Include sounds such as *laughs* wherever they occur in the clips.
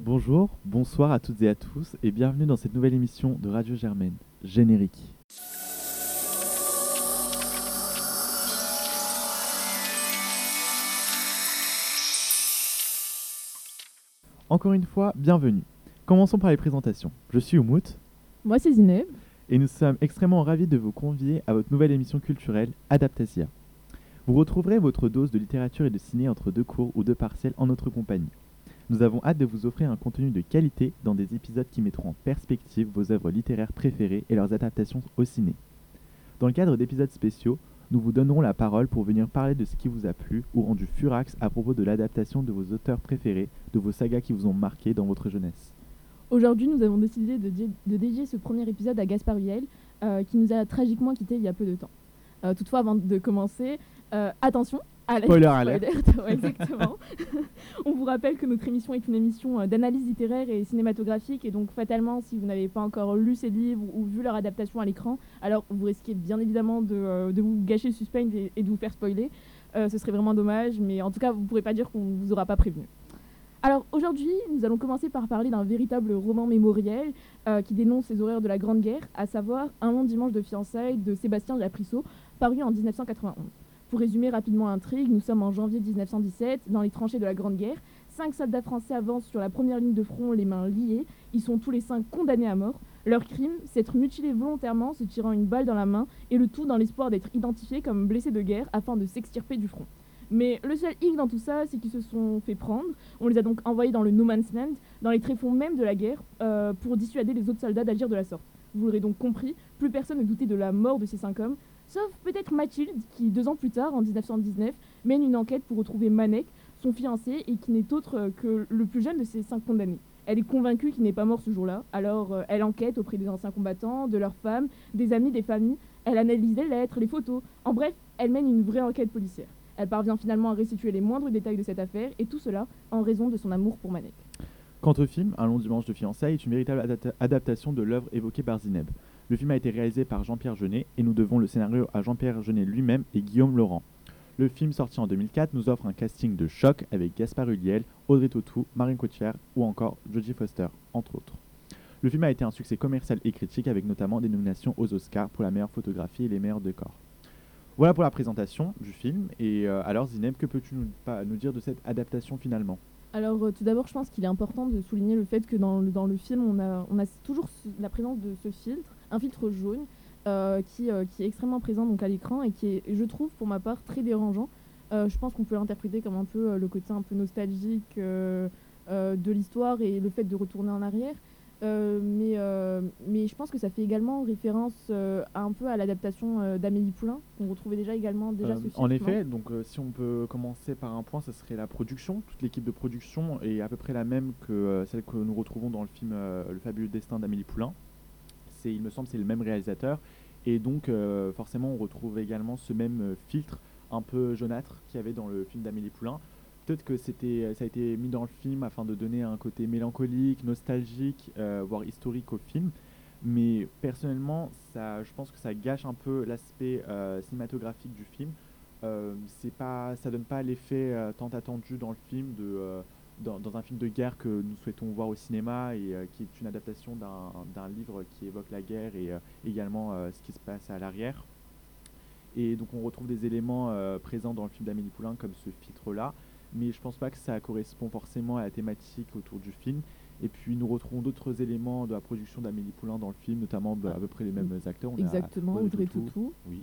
Bonjour, bonsoir à toutes et à tous et bienvenue dans cette nouvelle émission de Radio Germaine, Générique. Encore une fois, bienvenue. Commençons par les présentations. Je suis Oumout Moi, c'est Zineb. et nous sommes extrêmement ravis de vous convier à votre nouvelle émission culturelle Adaptasia. Vous retrouverez votre dose de littérature et de ciné entre deux cours ou deux partiels en notre compagnie. Nous avons hâte de vous offrir un contenu de qualité dans des épisodes qui mettront en perspective vos œuvres littéraires préférées et leurs adaptations au ciné. Dans le cadre d'épisodes spéciaux, nous vous donnerons la parole pour venir parler de ce qui vous a plu ou rendu furax à propos de l'adaptation de vos auteurs préférés, de vos sagas qui vous ont marqué dans votre jeunesse. Aujourd'hui, nous avons décidé de, di- de dédier ce premier épisode à Gaspard Huel, euh, qui nous a tragiquement quittés il y a peu de temps. Euh, toutefois, avant de commencer, euh, attention, Spoiler alert. ouais, exactement. *laughs* *laughs* On vous rappelle que notre émission est une émission euh, d'analyse littéraire et cinématographique, et donc fatalement, si vous n'avez pas encore lu ces livres ou vu leur adaptation à l'écran, alors vous risquez bien évidemment de, euh, de vous gâcher le suspense et, et de vous faire spoiler. Euh, ce serait vraiment dommage, mais en tout cas, vous ne pourrez pas dire qu'on ne vous aura pas prévenu. Alors aujourd'hui, nous allons commencer par parler d'un véritable roman mémoriel euh, qui dénonce les horreurs de la Grande Guerre, à savoir Un long dimanche de fiançailles de Sébastien Laprisseau, paru en 1991. Pour résumer rapidement l'intrigue, nous sommes en janvier 1917, dans les tranchées de la Grande Guerre. Cinq soldats français avancent sur la première ligne de front, les mains liées. Ils sont tous les cinq condamnés à mort. Leur crime, c'est être mutilés volontairement, se tirant une balle dans la main, et le tout dans l'espoir d'être identifiés comme blessés de guerre afin de s'extirper du front. Mais le seul hic dans tout ça, c'est qu'ils se sont fait prendre. On les a donc envoyés dans le no man's land, dans les tréfonds même de la guerre, euh, pour dissuader les autres soldats d'agir de la sorte. Vous l'aurez donc compris, plus personne ne doutait de la mort de ces cinq hommes, sauf peut-être Mathilde, qui deux ans plus tard, en 1919, mène une enquête pour retrouver Manek, son fiancé, et qui n'est autre euh, que le plus jeune de ces cinq condamnés. Elle est convaincue qu'il n'est pas mort ce jour-là, alors euh, elle enquête auprès des anciens combattants, de leurs femmes, des amis, des familles, elle analyse les lettres, les photos, en bref, elle mène une vraie enquête policière. Elle parvient finalement à restituer les moindres détails de cette affaire, et tout cela en raison de son amour pour Manek. Quant au film, Un long dimanche de fiançailles est une véritable adapta- adaptation de l'œuvre évoquée par Zineb. Le film a été réalisé par Jean-Pierre Jeunet et nous devons le scénario à Jean-Pierre Jeunet lui-même et Guillaume Laurent. Le film sorti en 2004 nous offre un casting de choc avec Gaspard Ulliel, Audrey Tautou, Marine Cotillard ou encore Jodie Foster, entre autres. Le film a été un succès commercial et critique avec notamment des nominations aux Oscars pour la meilleure photographie et les meilleurs décors. Voilà pour la présentation du film. Et euh, alors Zineb, que peux-tu nous, dire de cette adaptation finalement? Alors euh, tout d'abord, je pense qu'il est important de souligner le fait que dans le, film, on a, toujours la présence de ce filtre, un filtre jaune, euh, qui, euh, qui est extrêmement présent donc, à l'écran et qui est, je trouve, pour ma part, très dérangeant. Euh, je pense qu'on peut l'interpréter comme un peu le côté un peu nostalgique de l'histoire et le fait de retourner en arrière. Euh, mais, euh, mais je pense que ça fait également référence euh, un peu à l'adaptation d'Amélie Poulain, qu'on retrouvait déjà également déjà ce film. en effet, donc si on peut commencer par un point, ça serait la production. Toute l'équipe de production est à peu près la même que celle que nous retrouvons dans le film Le fabuleux destin d'Amélie Poulain. Il me semble, c'est le même réalisateur. Et donc, euh, forcément, on retrouve également ce même euh, filtre un peu jaunâtre qu'il y avait dans le film d'Amélie Poulain. Peut-être que c'était, ça a été mis dans le film afin de donner un côté mélancolique, nostalgique, euh, voire historique au film. Mais personnellement, ça, je pense que ça gâche un peu l'aspect euh, cinématographique du film. Euh, c'est pas, ça donne pas l'effet euh, tant attendu dans le film de, euh, dans, dans un film de guerre que nous souhaitons voir au cinéma et euh, qui est une adaptation d'un livre qui évoque la guerre et euh, également euh, ce qui se passe à l'arrière. Et donc on retrouve des éléments présents dans le film d'Amélie Poulain comme ce filtre-là, mais je pense pas que ça correspond forcément à la thématique autour du film. Et puis nous retrouvons d'autres éléments de la production d'Amélie Poulain dans le film, notamment bah, à peu près les mêmes acteurs. On a Exactement, Audrey Tautou. Oui.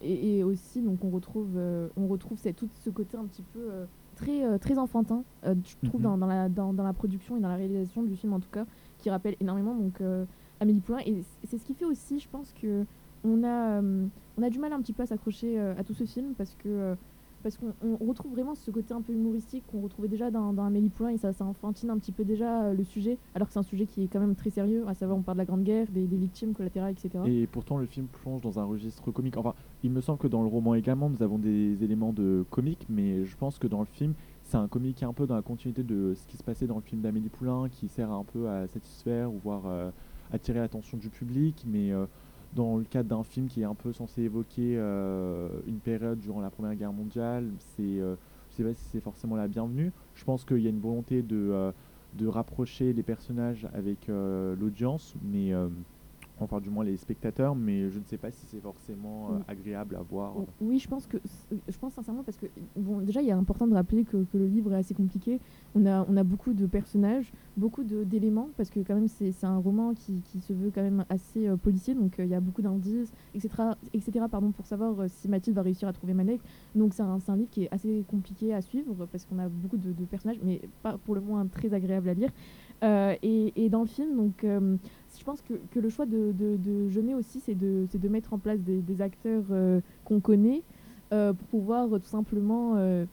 Et, et aussi, donc, on retrouve, on retrouve cette- tout ce côté un petit peu très, euh, très enfantin, euh, je trouve, Mhm. dans, dans la, dans, dans la production et dans la réalisation du film, en tout cas, qui rappelle énormément donc, euh, Amélie Poulain. Et c'est ce qui fait aussi, je pense, que on a, euh, on a du mal un petit peu à s'accrocher euh, à tout ce film parce que. Parce qu'on on retrouve vraiment ce côté un peu humoristique qu'on retrouvait déjà dans, Amélie Poulain et ça, enfantine un petit peu déjà euh, le sujet, alors que c'est un sujet qui est quand même très sérieux, à savoir on parle de la Grande Guerre, des, victimes collatérales, etc. Et pourtant, le film plonge dans un registre comique. Enfin, il me semble que dans le roman également, nous avons des éléments de comique, mais je pense que dans le film, c'est un comique un peu dans la continuité de ce qui se passait dans le film d'Amélie Poulain, qui sert un peu à satisfaire ou voire euh, attirer l'attention du public, mais euh, dans le cadre d'un film qui est un peu censé évoquer euh, une période durant la Première Guerre mondiale, c'est, euh, je sais pas si c'est forcément la bienvenue. Je pense qu'il y a une volonté de, euh, de rapprocher les personnages avec l'audience, mais enfin du moins les spectateurs, mais je ne sais pas si c'est forcément euh, agréable à voir. Oui, je pense que je pense sincèrement parce que bon déjà il est important de rappeler que, que, le livre est assez compliqué. On a on a beaucoup de personnages, beaucoup d'éléments parce que quand même c'est un roman qui, qui, se veut quand même assez euh, policier, donc euh, il y a beaucoup d'indices, etc. etc. pardon pour savoir si Mathilde va réussir à trouver Malek. Donc c'est un, un, livre qui est assez compliqué à suivre parce qu'on a beaucoup de, de, personnages, mais pas pour le moins très agréable à lire. Et, et, dans le film donc je pense que, que, le choix de, de, de aussi, c'est de, de, mettre en place des, acteurs euh, qu'on connaît euh, pour pouvoir tout simplement euh,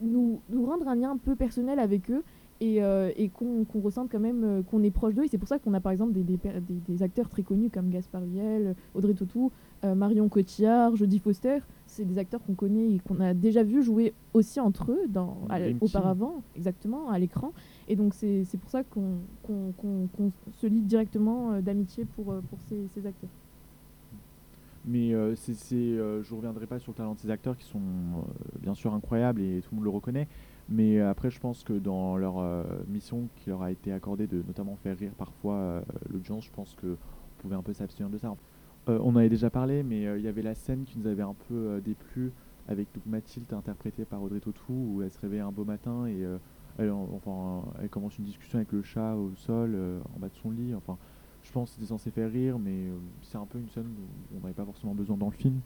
nous, nous, rendre un lien un peu personnel avec eux et, et qu'on ressente quand même qu'on est proche d'eux. Et c'est pour ça qu'on a par exemple des, des, des, acteurs très connus comme Gaspard Huel, Audrey Tautou, Marion Cotillard, Jodie Foster. C'est des acteurs qu'on connaît et qu'on a déjà vu jouer aussi entre eux dans, auparavant, exactement, à l'écran. Et donc c'est pour ça qu'on se lie directement euh, d'amitié pour, euh, pour ces, ces, acteurs. Mais euh, c'est, je ne reviendrai pas sur le talent de ces acteurs qui sont bien sûr incroyables et tout le monde le reconnaît. Mais après, je pense que dans leur mission qui leur a été accordée de notamment faire rire parfois l'audience, je pense qu'on pouvait un peu s'abstenir de ça. On en avait déjà parlé, mais il y avait la scène qui nous avait un peu déplu avec Mathilde interprétée par Audrey Tautou où elle se réveille un beau matin et elle, commence une discussion avec le chat au sol, euh, en bas de son lit. Enfin, je pense que c'était censé faire rire, mais euh, c'est un peu une scène où on n'avait pas forcément besoin dans le film.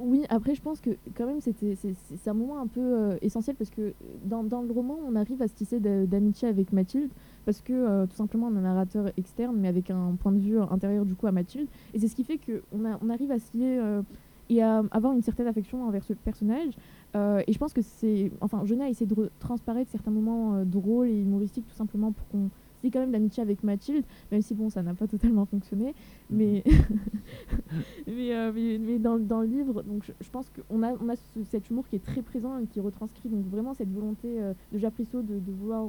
Oui, après je pense que quand même c'était c'est un moment un peu euh, essentiel parce que dans, dans, le roman on arrive à se tisser d'amitié avec Mathilde parce que tout simplement on a un narrateur externe mais avec un point de vue intérieur du coup à Mathilde et c'est ce qui fait qu'on on arrive à se lier et à avoir une certaine affection envers ce personnage. Euh, et je pense que c'est. Enfin, Jeunet a essayé de transparaître certains moments euh, drôles et humoristiques tout simplement pour qu'on quand même l'amitié avec Mathilde, même si bon, ça n'a pas totalement fonctionné. *laughs* Mais, euh, mais, mais, dans, dans, le livre, donc je, pense qu'on a, on a cet humour qui est très présent et qui retranscrit donc vraiment cette volonté de Japrisso de, de vouloir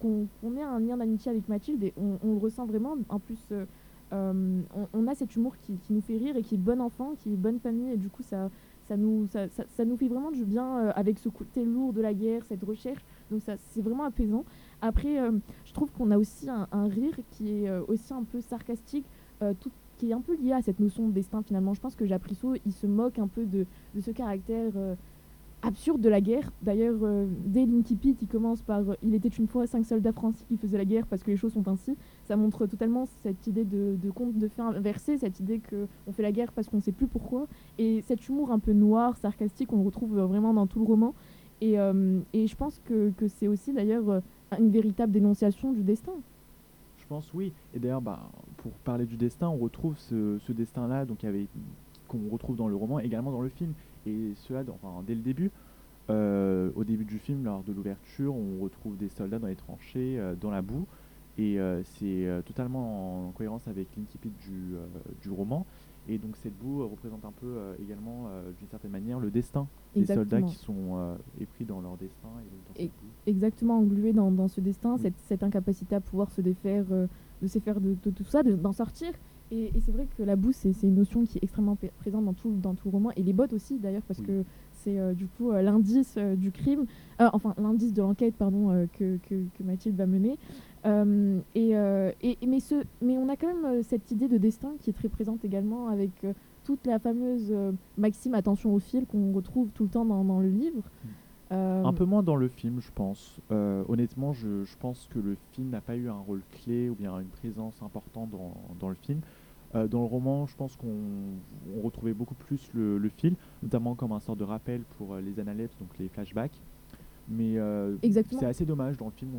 qu'on ait un lien d'amitié avec Mathilde et on, on, le ressent vraiment. En plus, euh, on, a cet humour qui, nous fait rire et qui est bon enfant, qui est bonne famille, et du coup, ça, ça, nous, ça, nous fait vraiment du bien euh, avec ce côté lourd de la guerre, cette recherche. Donc, ça, c'est vraiment apaisant. Après, euh, je trouve qu'on a aussi un, rire qui est aussi un peu sarcastique, tout, qui est un peu lié à cette notion de destin finalement. Je pense que Japrisso, il se moque un peu de, ce caractère absurde de la guerre. D'ailleurs, euh, dès l'Inkipit, il commence par euh, Il était une fois cinq soldats français qui faisaient la guerre parce que les choses sont ainsi. Ça montre totalement cette idée de, de conte de fin inversé, cette idée qu'on fait la guerre parce qu'on ne sait plus pourquoi. Et cet humour un peu noir, sarcastique, on le retrouve euh, vraiment dans tout le roman. Et, je pense que c'est aussi d'ailleurs une véritable dénonciation du destin. Je pense oui. Et d'ailleurs, bah, pour parler du destin, on retrouve ce, destin-là qu'on retrouve dans le roman, également dans le film. Et cela, dès le début, euh, au début du film, lors de l'ouverture, on retrouve des soldats dans les tranchées, euh, dans la boue, et euh, c'est totalement en, cohérence avec l'incipit du roman. Et donc cette boue représente un peu également, d'une certaine manière, le destin des soldats qui sont épris dans leur destin. Et, Exactement, englués dans, dans ce destin, cette, cette, incapacité à pouvoir se défaire de se faire de, tout ça, d'en sortir. Et, c'est vrai que la boue, c'est une notion qui est extrêmement présente dans tout, dans tout le roman, et les bottes aussi d'ailleurs, parce que c'est euh, du coup euh, l'indice euh, du crime, enfin l'indice de l'enquête, pardon, que, que, Mathilde va mener. Et, et, mais, ce, mais on a quand même cette idée de destin qui est très présente également avec toute la fameuse maxime attention au fil qu'on retrouve tout le temps dans, dans le livre. Un peu moins dans le film, je pense. honnêtement, je, je, pense que le film n'a pas eu un rôle clé ou bien une présence importante dans, dans le film. Euh, dans le roman, je pense qu'on retrouvait beaucoup plus le, fil, notamment comme un sort de rappel pour euh, les analepses, donc les flashbacks. Mais euh, c'est assez dommage, dans le film,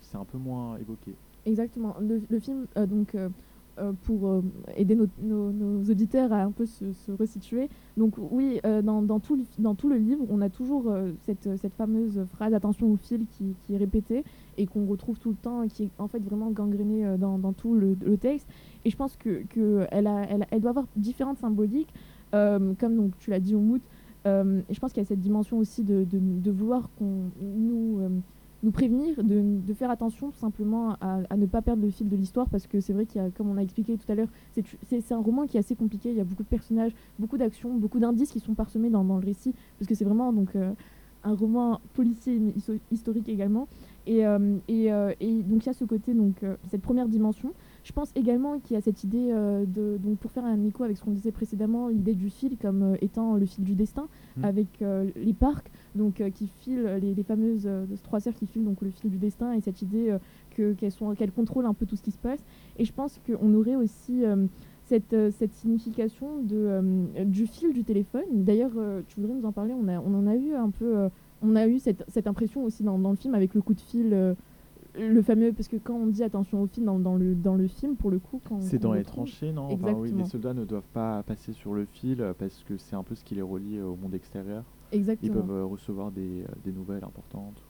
c'est un peu moins évoqué. Exactement. Le, film, donc, pour aider nos, auditeurs à un peu se, resituer, donc oui, dans, tout le, dans tout le livre, on a toujours cette, cette, fameuse phrase attention au fil qui, qui est répétée et qu'on retrouve tout le temps qui est en fait vraiment gangrénée dans, dans, tout le, texte. Et je pense qu'elle que elle elle, elle doit avoir différentes symboliques, euh, comme donc, tu l'as dit au mood. Euh, et je pense qu'il y a cette dimension aussi de, de, vouloir nous, euh, nous prévenir, de, de, faire attention tout simplement à, à, ne pas perdre le fil de l'histoire, parce que c'est vrai qu'il y a, comme on a expliqué tout à l'heure, c'est un roman qui est assez compliqué, il y a beaucoup de personnages, beaucoup d'actions, beaucoup d'indices qui sont parsemés dans, dans, le récit, parce que c'est vraiment donc, un roman policier historique également. Et, et, et, donc il y a ce côté, donc, cette première dimension. Je pense également qu'il y a cette idée de, donc pour faire un écho avec ce qu'on disait précédemment, l'idée du fil comme étant le fil du destin, mmh. avec les parcs, donc qui filent les, les fameuses trois sœurs qui filent donc le fil du destin et cette idée qu'elles contrôlent un peu tout ce qui se passe. Et je pense qu'on aurait aussi cette, euh, cette signification de, euh, du fil du téléphone. D'ailleurs, euh, tu voudrais nous en parler on, a, on en a eu un peu, on a eu cette, cette impression aussi dans, dans, le film avec le coup de fil. le fameux, parce que quand on dit attention au fil dans, dans le, dans le film, pour le coup, quand. C'est dans les tranchées, non? Enfin, oui, Les soldats ne doivent pas passer sur le fil parce que c'est un peu ce qui les relie au monde extérieur. Exactement. Ils peuvent recevoir des, des nouvelles importantes.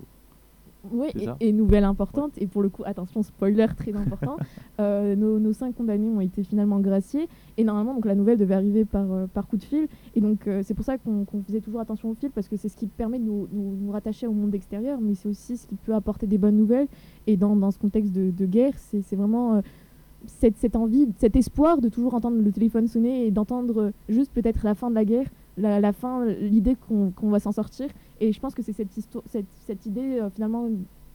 Oui, et, nouvelle importante, et pour le coup, attention, spoiler très important, *laughs* euh, nos, cinq condamnés ont été finalement graciés, et normalement, donc, la nouvelle devait arriver par, euh, par coup de fil, et donc euh, c'est pour ça qu'on faisait toujours attention au fil, parce que c'est ce qui permet de nous, nous, rattacher au monde extérieur, mais c'est aussi ce qui peut apporter des bonnes nouvelles, et dans, dans ce contexte de, de guerre, c'est vraiment cette, cette, envie, cet espoir de toujours entendre le téléphone sonner, et d'entendre juste peut-être la fin de la guerre, la, la fin, l'idée qu'on va s'en sortir, et je pense que c'est cette, cette, cette idée euh, finalement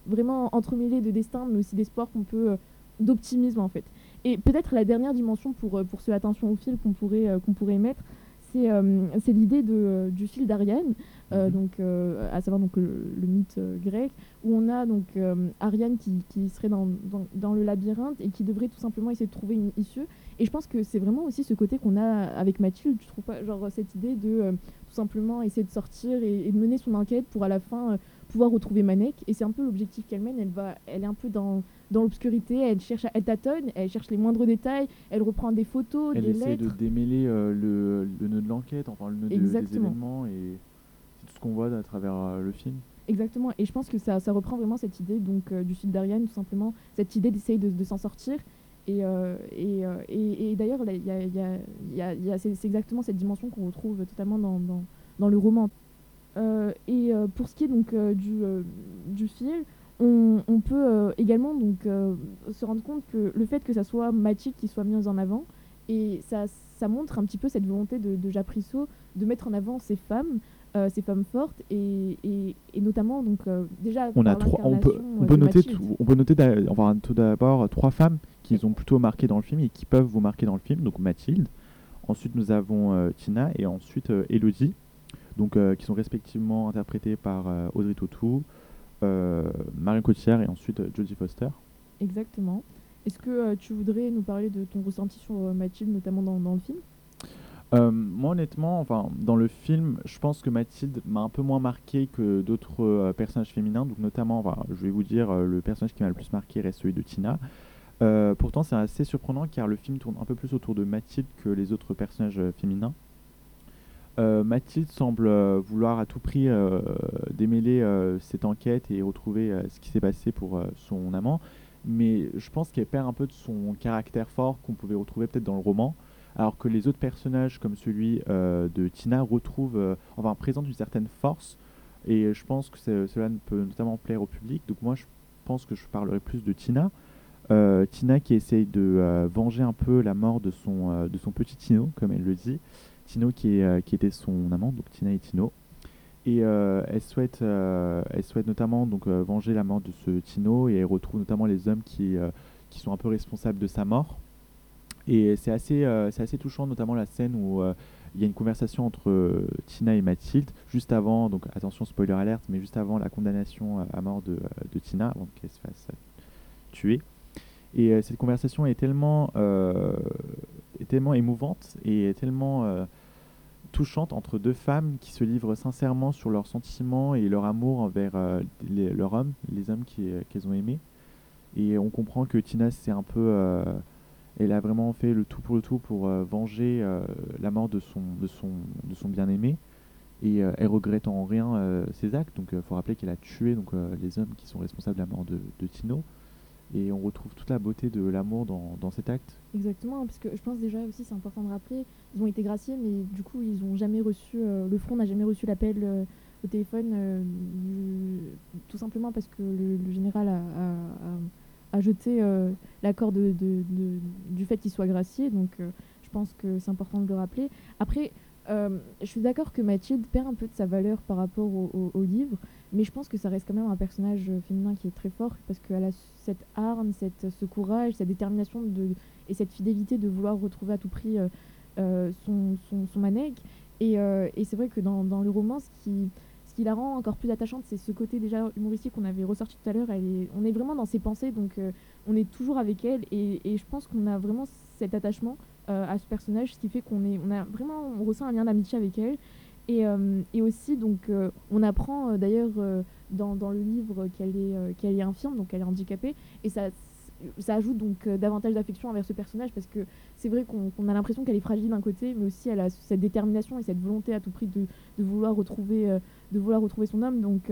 vraiment entremêlée de destin, mais aussi d'espoir qu'on peut, euh, d'optimisme en fait. Et peut-être la dernière dimension pour, euh, pour ce attention au fil qu'on pourrait, qu'on pourrait mettre, c'est l'idée du fil d'Ariane, mhm. donc à savoir donc le, mythe grec, où on a donc Ariane qui, qui serait dans, dans, dans, le labyrinthe et qui devrait tout simplement essayer de trouver une issue. Et je pense que c'est vraiment aussi ce côté qu'on a avec Mathilde, tu trouves pas, genre cette idée de tout simplement essayer de sortir et, de mener son enquête pour à la fin euh, pouvoir retrouver Manek. Et c'est un peu l'objectif qu'elle mène. Elle, va, elle est un peu dans, dans l'obscurité, elle cherche, elle tâtonne, elle cherche les moindres détails, elle reprend des photos, elle des essaie de démêler euh, le, le, nœud de l'enquête, enfin le nœud des événements et c'est tout ce qu'on voit à travers euh, le film. Exactement, et je pense que ça, ça reprend vraiment cette idée donc du fil d'Ariane, tout simplement, cette idée d'essayer de, de s'en sortir. Et, et, et, d'ailleurs, c'est exactement cette dimension qu'on retrouve totalement dans, le roman. Euh, et euh, pour ce qui est donc euh, du, du fil, on, peut également donc se rendre compte que le fait que ça soit Mathilde qui soit mise en avant, et ça, montre un petit peu cette volonté de, de Japrisso de mettre en avant ces femmes, ces femmes fortes et, et, et notamment donc déjà on a trois on peut, on peut noter tout, on peut noter enfin, tout d'abord trois femmes qui ont plutôt marqué dans le film et qui peuvent vous marquer dans le film donc Mathilde ensuite nous avons Tina et ensuite Elodie donc, euh, qui sont respectivement interprétés par euh, Audrey Tautou, euh, Marion Cotillard et ensuite Jodie Foster. Exactement. Est-ce que tu voudrais nous parler de ton ressenti sur Mathilde, notamment dans, dans le film? Moi honnêtement, enfin, dans le film, je pense que Mathilde m'a un peu moins marqué que d'autres personnages féminins. Donc notamment, je vais vous dire, le personnage qui m'a le plus marqué reste celui de Tina. pourtant, c'est assez surprenant car le film tourne un peu plus autour de Mathilde que les autres personnages féminins. Euh, Mathilde semble euh, vouloir à tout prix euh, démêler cette enquête et retrouver ce qui s'est passé pour son amant, mais je pense qu'elle perd un peu de son caractère fort qu'on pouvait retrouver peut-être dans le roman, alors que les autres personnages comme celui de Tina retrouvent, enfin présentent une certaine force, et je pense que cela peut notamment plaire au public, donc moi je pense que je parlerai plus de Tina. Tina qui essaye de venger un peu la mort de son, de son petit Tino, comme elle le dit, Tino qui, euh, qui était son amant, donc Tina et Tino. Et euh, elle, souhaite, euh, elle souhaite notamment donc, venger la mort de ce Tino et elle retrouve notamment les hommes qui, qui sont un peu responsables de sa mort. Et c'est assez, c'est assez touchant, notamment la scène où il y a une conversation entre Tina et Mathilde, juste avant, donc attention spoiler alerte, mais juste avant la condamnation à mort de, de Tina, avant qu'elle se fasse tuer. Et cette conversation est tellement, est tellement émouvante et tellement touchante entre deux femmes qui se livrent sincèrement sur leurs sentiments et leur amour envers euh, les, leur homme, les hommes euh, qu'elles ont aimés. Et on comprend que Tina, c'est un peu. Euh, elle a vraiment fait le tout pour le tout pour venger la mort de son, de son, de son bien-aimé. Et elle regrette en rien ses actes. Donc il faut rappeler qu'elle a tué donc, les hommes qui sont responsables de la mort de, de Tino. Et on retrouve toute la beauté de l'amour dans, dans, cet acte. Exactement, parce que je pense déjà aussi, c'est important de rappeler, ils ont été graciés, mais du coup, ils ont jamais reçu, euh, le front n'a jamais reçu l'appel euh, au téléphone, euh, tout simplement parce que le, général a jeté l'accord de, de, du fait qu'ils soient graciés. Donc, je pense que c'est important de le rappeler. Après, Euh, je suis d'accord que Mathilde perd un peu de sa valeur par rapport au, livre, mais je pense que ça reste quand même un personnage féminin qui est très fort parce qu'elle a cette arme, cette, ce courage, cette détermination et cette fidélité de vouloir retrouver à tout prix euh, euh, son, son, et c'est vrai que dans, dans, le roman, ce qui, ce qui la rend encore plus attachante, c'est ce côté déjà humoristique qu'on avait ressorti tout à l'heure. on est vraiment dans ses pensées, donc on est toujours avec elle. Et, je pense qu'on a vraiment cet attachement euh, à ce personnage, ce qui fait qu'on est, a vraiment, ressent un lien d'amitié avec elle. Et, euh, aussi, donc, euh, on apprend d'ailleurs dans, dans, le livre qu'elle est, qu'elle est infirme, donc elle est handicapée, et ça, ça ajoute donc davantage d'affection envers ce personnage parce que c'est vrai qu'on a l'impression qu'elle est fragile d'un côté, mais aussi elle a cette détermination et cette volonté à tout prix de, vouloir retrouver, de vouloir retrouver son homme. Donc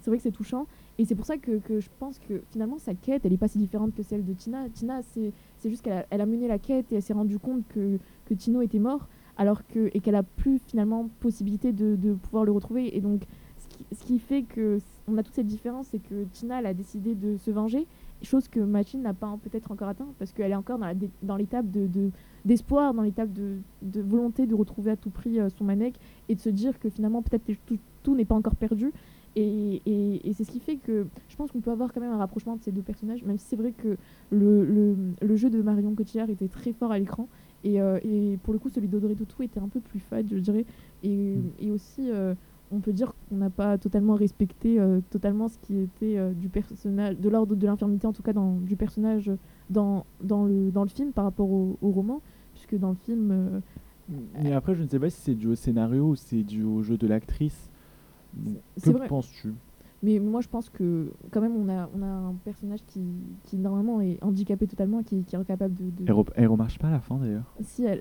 c'est vrai que c'est touchant. Et c'est pour ça que, je pense que finalement sa quête, elle n'est pas si différente que celle de Tina. Tina, c'est juste qu'elle a, mené la quête et elle s'est rendue compte que, Tino était mort, alors que, et qu'elle a plus finalement possibilité de, pouvoir le retrouver. Et donc, ce qui, fait que on a toute cette différence, c'est que Tina, elle a décidé de se venger, chose que Machine n'a pas peut-être encore atteint, parce qu'elle est encore dans l'étape de, d'espoir, dans l'étape de, de, volonté de retrouver à tout prix euh, son Manek et de se dire que finalement peut-être tout, tout n'est pas encore perdu et, et, c'est ce qui fait que je pense qu'on peut avoir quand même un rapprochement de ces deux personnages, même si c'est vrai que le, le, le, jeu de Marion Cotillard était très fort à l'écran. Et, euh, et, pour le coup, celui d'Audrey Tautou était un peu plus fade, je dirais. Et, mm. et aussi, euh, on peut dire qu'on n'a pas totalement respecté euh, totalement ce qui était du personnage, de l'ordre de l'infirmité, en tout cas dans, du personnage dans, dans, le, dans le film par rapport au, au roman, puisque dans le film. Mais après, je ne sais pas si c'est dû au scénario ou c'est dû au jeu de l'actrice. Que penses-tu? Mais moi, je pense que quand même, on a, on a un personnage qui, qui normalement est handicapé totalement, qui, qui est incapable de. de... Elle, remarche pas à la fin d'ailleurs. Si, *laughs* elle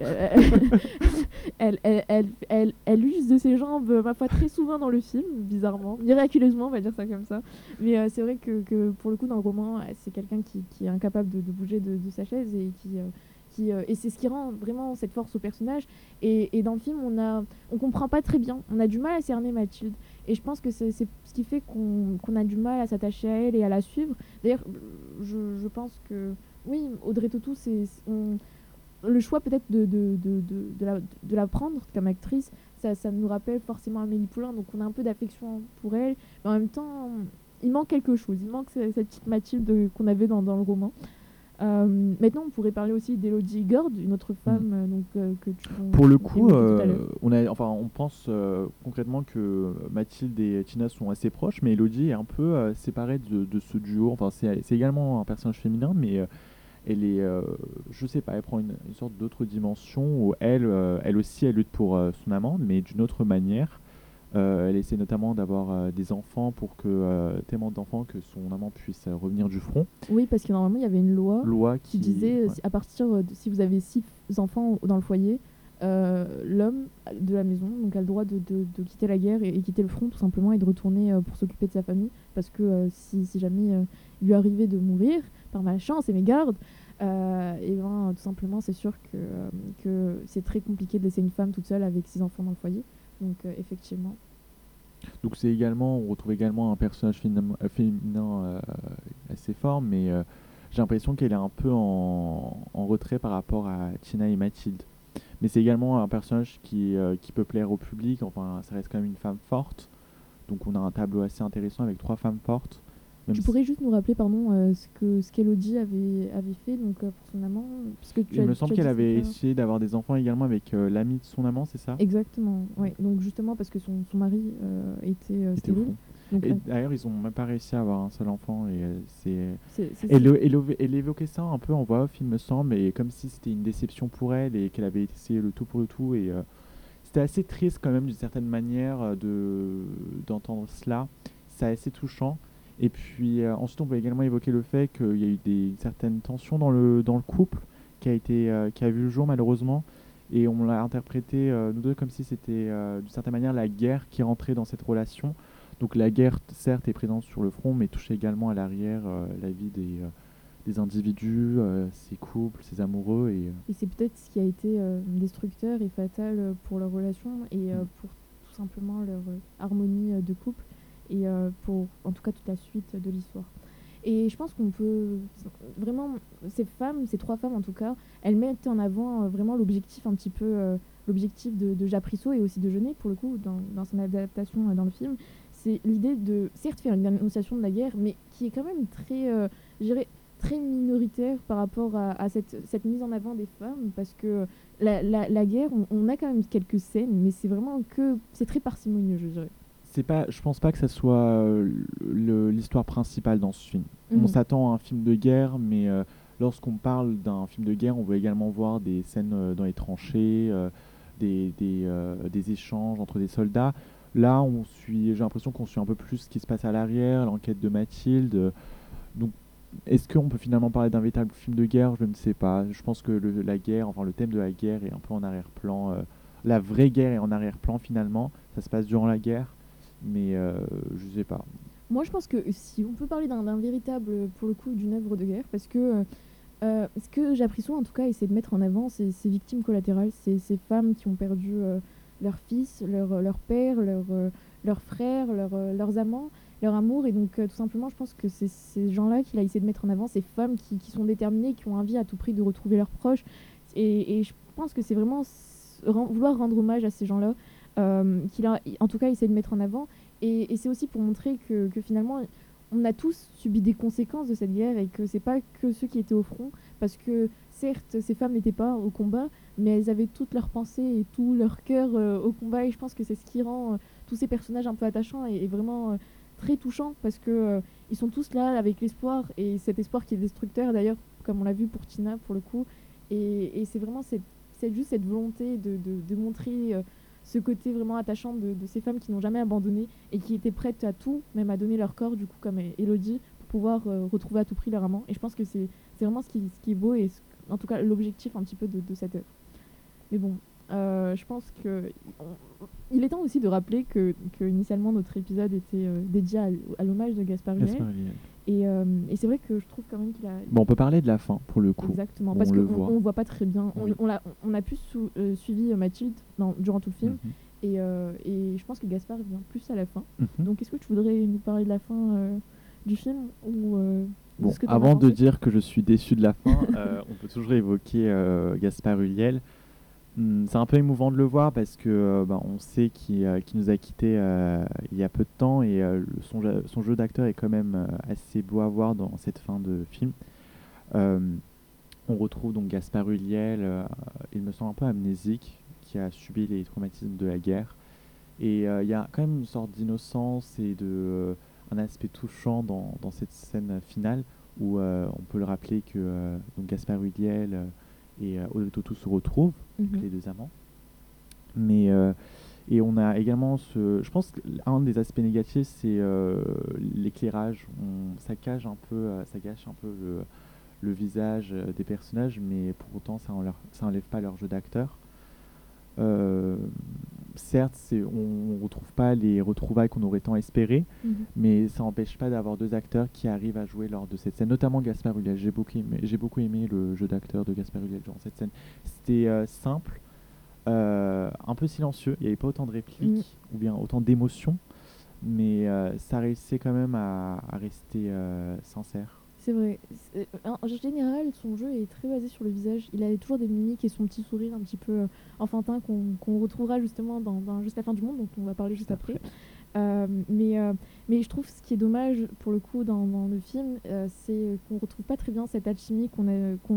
elle, elle, elle, elle, use de ses jambes, ma foi, très souvent dans le film, bizarrement. Miraculeusement, on va dire ça comme ça. Mais euh, c'est vrai que, que, pour le coup, dans le roman, c'est quelqu'un qui, qui, est incapable de, de bouger de, de, sa chaise et qui. Euh, euh, et c'est ce qui rend vraiment cette force au personnage. Et, et dans le film, on a, on comprend pas très bien. On a du mal à cerner Mathilde. Et je pense que c'est ce qui fait qu'on a du mal à s'attacher à elle et à la suivre. D'ailleurs, je, je, pense que oui, Audrey Tautou, c'est le choix peut-être de, de, de, de, la, de la prendre comme actrice. Ça, ça nous rappelle forcément Amélie Poulain, donc on a un peu d'affection pour elle. Mais en même temps, il manque quelque chose. Il manque cette petite Mathilde qu'on avait dans, dans le roman. Euh, maintenant, on pourrait parler aussi d'Elodie Gord, une autre mm. femme euh, donc, euh, que tu Pour le coup, on, a, enfin, on pense concrètement que Mathilde et Tina sont assez proches, mais Elodie est un peu séparée de, de, ce duo. Enfin, c'est également un personnage féminin, mais elle est, je sais pas, elle prend une, une sorte d'autre dimension où elle, elle aussi, elle lutte pour son amant, mais d'une autre manière. Euh, elle essaie notamment d'avoir euh, des enfants pour que euh, tellement d'enfants que son amant puisse revenir du front. Oui, parce que normalement il y avait une loi, loi qui, disait à partir de si vous avez six enfants dans le foyer, l'homme de la maison donc a le droit de, de, quitter la guerre et, quitter le front tout simplement et de retourner pour s'occuper de sa famille parce que si, si, jamais il lui arrivait de mourir par malchance et mégarde, et ben tout simplement c'est sûr que, que c'est très compliqué de laisser une femme toute seule avec six enfants dans le foyer. Donc effectivement, donc c'est également, on retrouve également un personnage féminin, euh, assez fort, mais euh, j'ai l'impression qu'elle est un peu en, retrait par rapport à Tina et Mathilde. Mais c'est également un personnage qui, euh, qui peut plaire au public, enfin ça reste quand même une femme forte. Donc on a un tableau assez intéressant avec trois femmes fortes. Tu pourrais juste nous rappeler pardon, ce que ce qu'Elodie avait, avait fait donc, pour son amant tu Il me semble qu'elle avait essayé d'avoir des enfants également avec l'ami de son amant, c'est ça? Exactement, oui. Donc justement parce que son, son mari était, stérile. D'ailleurs, ils ont même pas réussi à avoir un seul enfant. Et c'est. Elle, évoquait ça un peu en voix off, il me semble, et comme si c'était une déception pour elle et qu'elle avait essayé le tout pour le tout. Et c'était assez triste quand même d'une certaine manière de d'entendre cela. C'est assez touchant. Et puis ensuite, on peut également évoquer le fait qu'il y a eu des certaines tensions dans le dans le couple qui a été qui a vu le jour malheureusement et on l'a interprété, euh, nous deux, comme si c'était euh, d'une certaine manière la guerre qui rentrait dans cette relation. Donc la guerre, certes, est présente sur le front, mais touche également à l'arrière euh, la vie des, des individus, ses couples, ses amoureux. Et, et c'est peut-être ce qui a été destructeur et fatal pour leur relation et mm. pour tout simplement leur harmonie de couple et pour en tout cas toute la suite de l'histoire. Et je pense qu'on peut vraiment, ces femmes, ces trois femmes en tout cas, elles mettent en avant euh, vraiment l'objectif un petit peu euh, l'objectif de, de Japrisso et aussi de Genet, pour le coup, dans, dans son adaptation dans le film. C'est l'idée de, certes, faire une dénonciation de la guerre, mais qui est quand même très, dirais, très minoritaire par rapport à, cette, cette, mise en avant des femmes, parce que la, la, la guerre, on, on, a quand même quelques scènes, mais c'est vraiment que. C'est très parcimonieux, je dirais. C'est pas, je pense pas que ça soit l'histoire principale dans ce film. Mmh. On s'attend à un film de guerre, mais euh, lorsqu'on parle d'un film de guerre, on veut également voir des scènes euh, dans les tranchées, euh, des, des, euh, des, échanges entre des soldats. Là, on suit, j'ai l'impression qu'on suit un peu plus ce qui se passe à l'arrière, l'enquête de Mathilde. Donc, est-ce qu'on peut finalement parler d'un véritable film de guerre? Je ne sais pas. Je pense que le, la guerre, enfin le thème de la guerre est un peu en arrière-plan. Euh, la vraie guerre est en arrière-plan finalement. Ça se passe durant la guerre, mais euh, je sais pas. Moi, je pense que si on peut parler d'un véritable, pour le coup, d'une œuvre de guerre, parce que euh, ce que Japrisson, en tout cas, essaie de mettre en avant, c'est ces victimes collatérales, c'est ces femmes qui ont perdu euh, leur fils, leur, leur père, leur, euh, leur frère, leur, leurs amants leur amour. Et donc, euh, tout simplement, je pense que c'est ces gens-là qu'il a essayé de mettre en avant, ces femmes qui, sont déterminées, qui ont envie à tout prix de retrouver leurs proches. Et, et je pense que c'est vraiment vouloir rendre hommage à ces gens-là euh, qu'il a, en tout cas, essayé de mettre en avant. Et, c'est aussi pour montrer que, finalement, on a tous subi des conséquences de cette guerre et que c'est pas que ceux qui étaient au front, parce que certes, ces femmes n'étaient pas au combat, mais elles avaient toutes leurs pensées et tout leur cœur euh, au combat. Et je pense que c'est ce qui rend euh, tous ces personnages un peu attachants et, vraiment euh, très touchant parce que euh, ils sont tous là avec l'espoir et cet espoir qui est destructeur d'ailleurs comme on l'a vu pour Tina pour le coup et, c'est vraiment cette, juste cette volonté de, montrer euh, ce côté vraiment attachant de, ces femmes qui n'ont jamais abandonné et qui étaient prêtes à tout même à donner leur corps du coup comme Elodie pour pouvoir euh, retrouver à tout prix leur amant. Et je pense que c'est vraiment ce qui, ce qui est beau et en tout cas l'objectif un petit peu de, de cette œuvre. Mais bon euh, je pense que il est temps aussi de rappeler que, que initialement notre épisode était euh, dédié à, l'hommage de Gaspard Ulliel. Et, euh, et c'est vrai que je trouve quand même qu'il a. Bon, on peut parler de la fin pour le coup. Exactement, on parce qu'on on voit pas très bien. Oui. On, on, a, on a plus sous, euh, suivi Mathilde dans, durant tout le film. Mm -hmm. et, euh, et, je pense que Gaspard vient plus à la fin. Mm -hmm. Donc est-ce que tu voudrais nous parler de la fin euh, du film ou Bon, avant de dire que je suis déçu de la fin, on peut toujours évoquer Gaspard Ulliel. Hmm, c'est un peu émouvant de le voir parce que euh, bah, on sait qu'il euh, qu nous a quittés euh, il y a peu de temps et son, son, jeu d'acteur est quand même assez beau à voir dans cette fin de film. On retrouve donc Gaspard Ulliel, il me semble un peu amnésique, qui a subi les traumatismes de la guerre. Et il y a quand même une sorte d'innocence et de, un aspect touchant dans, dans, cette scène finale où on peut le rappeler que donc Gaspard Ulliel et euh, Toto se retrouvent, mm -hmm. les deux amants. Mais euh, et on a également ce, je pense qu'un des aspects négatifs c'est euh, l'éclairage. Ça cache un peu, euh, ça gâche un peu le, le visage des personnages, mais pour autant ça enlève, ça enlève pas leur jeu d'acteur. Euh, certes, on ne retrouve pas les retrouvailles qu'on aurait tant espéré, mm -hmm. mais ça n'empêche pas d'avoir deux acteurs qui arrivent à jouer lors de cette scène, notamment Gaspard Ulliel. J'ai beaucoup, aimé, beaucoup aimé le jeu d'acteur de Gaspard Ulliel durant cette scène. C'était euh, simple, euh, un peu silencieux, il n'y avait pas autant de répliques mm. ou bien autant d'émotions, mais euh, ça réussissait quand même à, à rester sincère. C'est vrai. En général, son jeu est très basé sur le visage. Il a toujours des mimiques et son petit sourire un petit peu euh, enfantin qu'on qu retrouvera justement dans, dans, Juste la fin du monde, dont on va parler juste après. après. Euh, mais, euh, mais je trouve ce qui est dommage pour le coup dans, dans le film, euh, c'est qu'on retrouve pas très bien cette alchimie qu'on a. Qu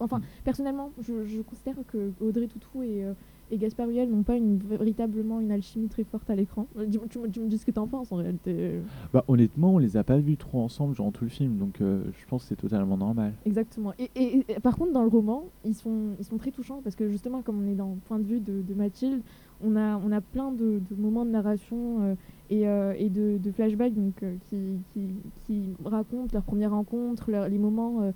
enfin, mm. personnellement, je, je, considère que Audrey Tautou et et Gaspard Huel n'ont pas une, véritablement une alchimie très forte à l'écran. Tu, tu, tu, me dis ce que t'en penses en réalité. Bah, honnêtement, on les a pas vus trop ensemble durant tout le film, donc euh, je pense que c'est totalement normal. Exactement. Et, et, et, par contre, dans le roman, ils sont, ils sont très touchants parce que justement, comme on est dans le point de vue de, de Mathilde, on a, on a plein de, de moments de narration euh, et, euh, et de, de, flashbacks donc, euh, qui, qui, qui, racontent leur première rencontre, leur, les moments euh,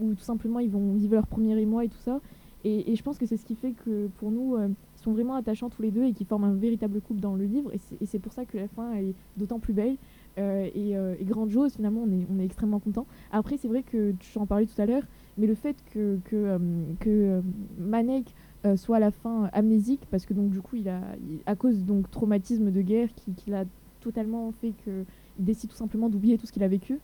où tout simplement ils vont vivre leur premier émoi et tout ça. Et, je pense que c'est ce qui fait que pour nous, euh, ils sont vraiment attachants tous les deux et qui forment un véritable couple dans le livre. Et c'est pour ça que la fin est d'autant plus belle euh, et, euh, et, grandiose. Finalement, on est, on est extrêmement content. Après, c'est vrai que tu en parlais tout à l'heure, mais le fait que, que, Manek soit à la fin amnésique, parce que donc du coup, il a, à cause donc traumatisme de guerre qui, qui l'a totalement fait qu'il décide tout simplement d'oublier tout ce qu'il a vécu.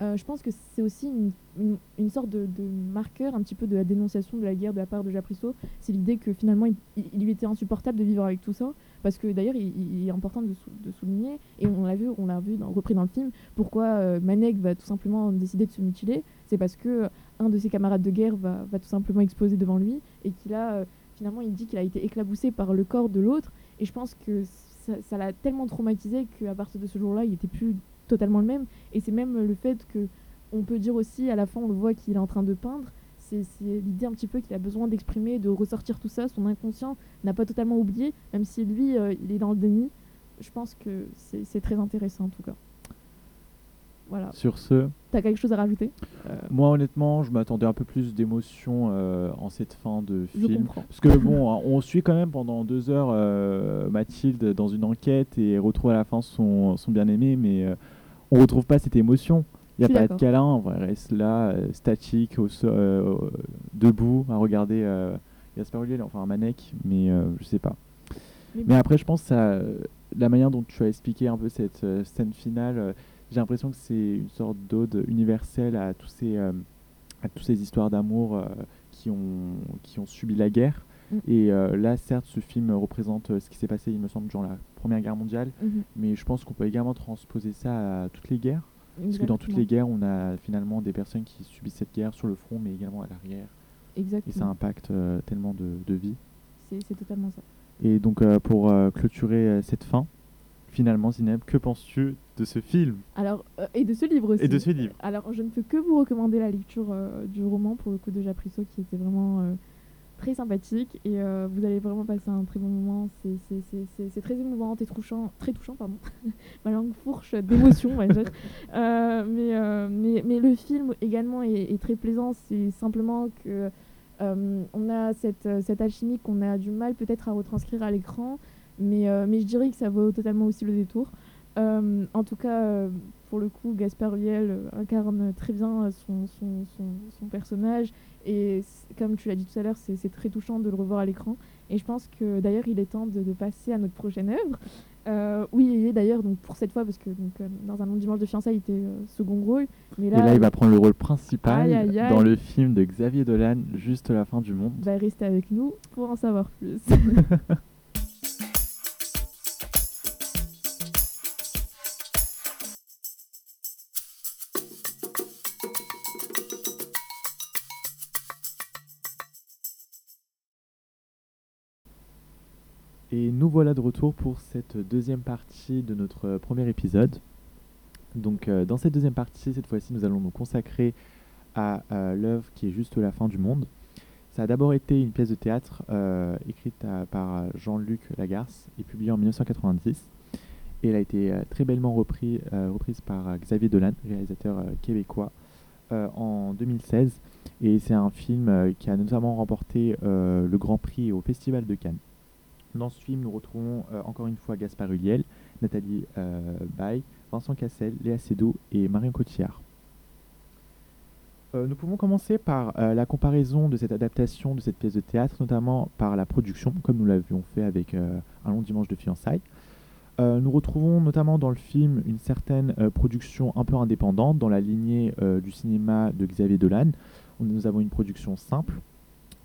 Je pense que c'est aussi une, une, sorte de, marqueur un petit peu de la dénonciation de la guerre de la part de Japrisso. C'est l'idée que finalement, il, il, lui était insupportable de vivre avec tout ça. Parce que d'ailleurs, il, est important de, de, souligner, et on l'a vu, on l'a vu dans, repris dans le film, pourquoi Manek va tout simplement décider de se mutiler. C'est parce que un de ses camarades de guerre va, va tout simplement exploser devant lui, et qu'il a finalement, il dit qu'il a été éclaboussé par le corps de l'autre. Et je pense que ça l'a tellement traumatisé qu'à partir de ce jour-là, il n'était plus totalement le même. Et c'est même le fait que on peut dire aussi, à la fin, on le voit qu'il est en train de peindre. C'est l'idée un petit peu qu'il a besoin d'exprimer, de ressortir tout ça. Son inconscient n'a pas totalement oublié, même si lui, euh, il est dans le déni. Je pense que c'est très intéressant en tout cas. Voilà. Sur ce. T'as quelque chose à rajouter? Euh, Moi, honnêtement, je m'attendais un peu plus d'émotion euh, en cette fin de film. Parce que bon, hein, on suit quand même pendant deux heures euh, Mathilde dans une enquête et retrouve à la fin son, son bien-aimé, mais on retrouve pas cette émotion. Il n'y a pas de câlin, on reste là, statique, au debout, à regarder Gaspard Ulliel, enfin un Manek, mais je sais pas. Mais, après, je pense que la manière dont tu as expliqué un peu cette scène finale j'ai l'impression que c'est une sorte d'ode universelle à tous ces, euh, à toutes ces histoires d'amour euh, qui, ont, qui ont subi la guerre. Mm. Et euh, là, certes, ce film représente ce qui s'est passé, il me semble, durant la Première Guerre mondiale, mm-hmm. mais je pense qu'on peut également transposer ça à toutes les guerres. Parce que dans toutes les guerres, on a finalement des personnes qui subissent cette guerre sur le front, mais également à l'arrière. Exactement. Et ça impacte tellement de, de vies. C'est totalement ça. Et donc, pour clôturer cette fin, finalement, Zineb, que penses-tu de ce film? Alors, euh, et de ce livre aussi. Et de ce livre. Alors, je ne peux que vous recommander la lecture euh, du roman, pour le coup, de Japrisso, qui était vraiment euh, très sympathique. Et vous allez vraiment passer un très bon moment. C'est très émouvant, très touchant, très touchant pardon. *laughs* Ma langue fourche d'émotion, on va dire. mais, mais, mais, le film également est, est très plaisant. C'est simplement que on a cette, cette alchimie qu'on a du mal peut-être à retranscrire à l'écran. Mais, mais je dirais que ça vaut totalement aussi le détour. Euh, en tout cas, euh, pour le coup, Gaspard Ulliel euh, incarne très bien son, son, son, personnage. Et comme tu l'as dit tout à l'heure, c'est très touchant de le revoir à l'écran. Et je pense que d'ailleurs, il est temps de, passer à notre prochaine œuvre. oui, il est d'ailleurs donc pour cette fois parce que donc, dans un long dimanche de fiançailles, il était second rôle. Mais là, Et là, il va prendre le rôle principal dans le film de Xavier Dolan, juste la fin du monde. Va rester avec nous pour en savoir plus. *laughs* nous voilà de retour pour cette deuxième partie de notre premier épisode. Donc euh, dans cette deuxième partie, cette fois-ci, nous allons nous consacrer à euh, l'œuvre qui est juste la fin du monde. Ça a d'abord été une pièce de théâtre euh, écrite par Jean-Luc Lagarce et publiée en 1990. Et elle a été très bellement repris, reprise par Xavier Dolan, réalisateur québécois, en 2016. Et c'est un film qui a notamment remporté le Grand Prix au Festival de Cannes. Dans ce film, nous retrouvons euh, encore une fois Gaspard Ulliel, Nathalie euh, Baye, Vincent Cassel, Léa Seydoux et Marion Cotillard. Euh, nous pouvons commencer par la comparaison de cette adaptation de cette pièce de théâtre, notamment par la production, comme nous l'avions fait avec Un long dimanche de fiançailles. nous retrouvons notamment dans le film une certaine production un peu indépendante dans la lignée du cinéma de Xavier Dolan. Nous avons une production simple,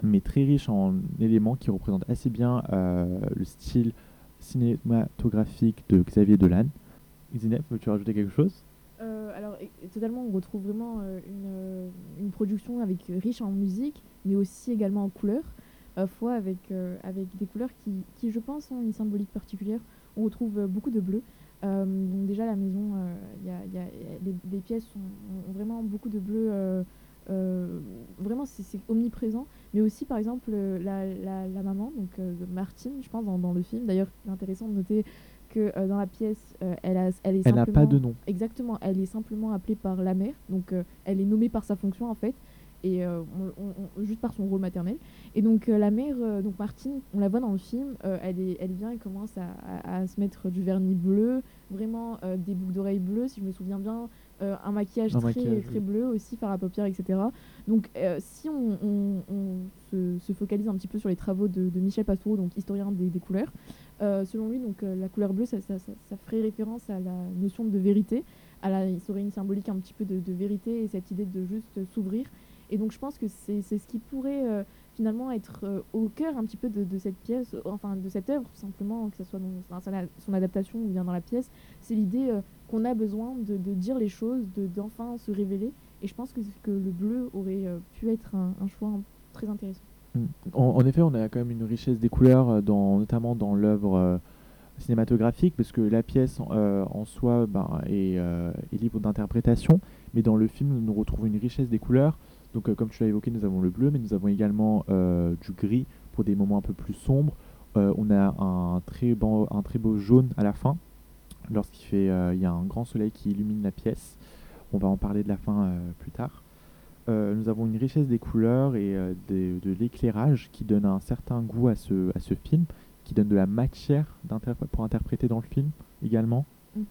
mais très riche en éléments qui représentent assez bien euh, le style cinématographique de Xavier Dolan. Zineb, veux-tu rajouter quelque chose? Euh, alors, totalement, on retrouve vraiment euh, une, production avec riche en musique, mais aussi également en couleurs, à fois avec, avec des couleurs qui, qui, je pense, ont une symbolique particulière. On retrouve beaucoup de bleu. donc déjà, la maison, a, y a, les, pièces ont, vraiment beaucoup de bleu euh, vraiment, c'est omniprésent. Mais aussi, par exemple, euh, la, maman, donc euh, Martine, je pense, dans, le film. D'ailleurs, c'est intéressant de noter que dans la pièce, elle, a, elle est elle n'a pas de nom. Exactement, elle est simplement appelée par la mère. Donc, elle est nommée par sa fonction, en fait et juste par son rôle maternel. Et donc la mère, donc Martine, on la voit dans le film, elle, est, elle vient et commence à, à, se mettre du vernis bleu, vraiment des boucles d'oreilles bleues, si je me souviens bien, euh, un maquillage très, très bleu aussi, fard à paupières, etc. Donc euh, si on, se, focalise un petit peu sur les travaux de, Michel Pastoureau, donc historien des, couleurs, euh, selon lui, donc, la couleur bleue, ça, ferait référence à la notion de vérité. ça aurait une symbolique un petit peu de, vérité et cette idée de juste s'ouvrir. Et donc je pense que c'est ce qui pourrait finalement être euh, au cœur un petit peu de, cette pièce, enfin de cette œuvre, tout simplement, que ce soit dans, son adaptation ou bien dans la pièce. C'est l'idée qu'on a besoin de, dire les choses, d'enfin se révéler. Et je pense que, le bleu aurait pu être un, choix très intéressant. Mm. En, effet, on a quand même une richesse des couleurs, dans, notamment dans l'œuvre cinématographique, parce que la pièce euh, en soi ben, euh, est, libre d'interprétation, mais dans le film, nous retrouvons une richesse des couleurs. Donc, euh, comme tu l'as évoqué, nous avons le bleu, mais nous avons également du gris pour des moments un peu plus sombres. on a un très beau jaune à la fin, lorsqu'il fait, il y a un grand soleil qui illumine la pièce. On va en parler de la fin plus tard. nous avons une richesse des couleurs et de l'éclairage qui donne un certain goût à ce, à ce film qui donne de la matière pour interpréter dans le film également. Mhm.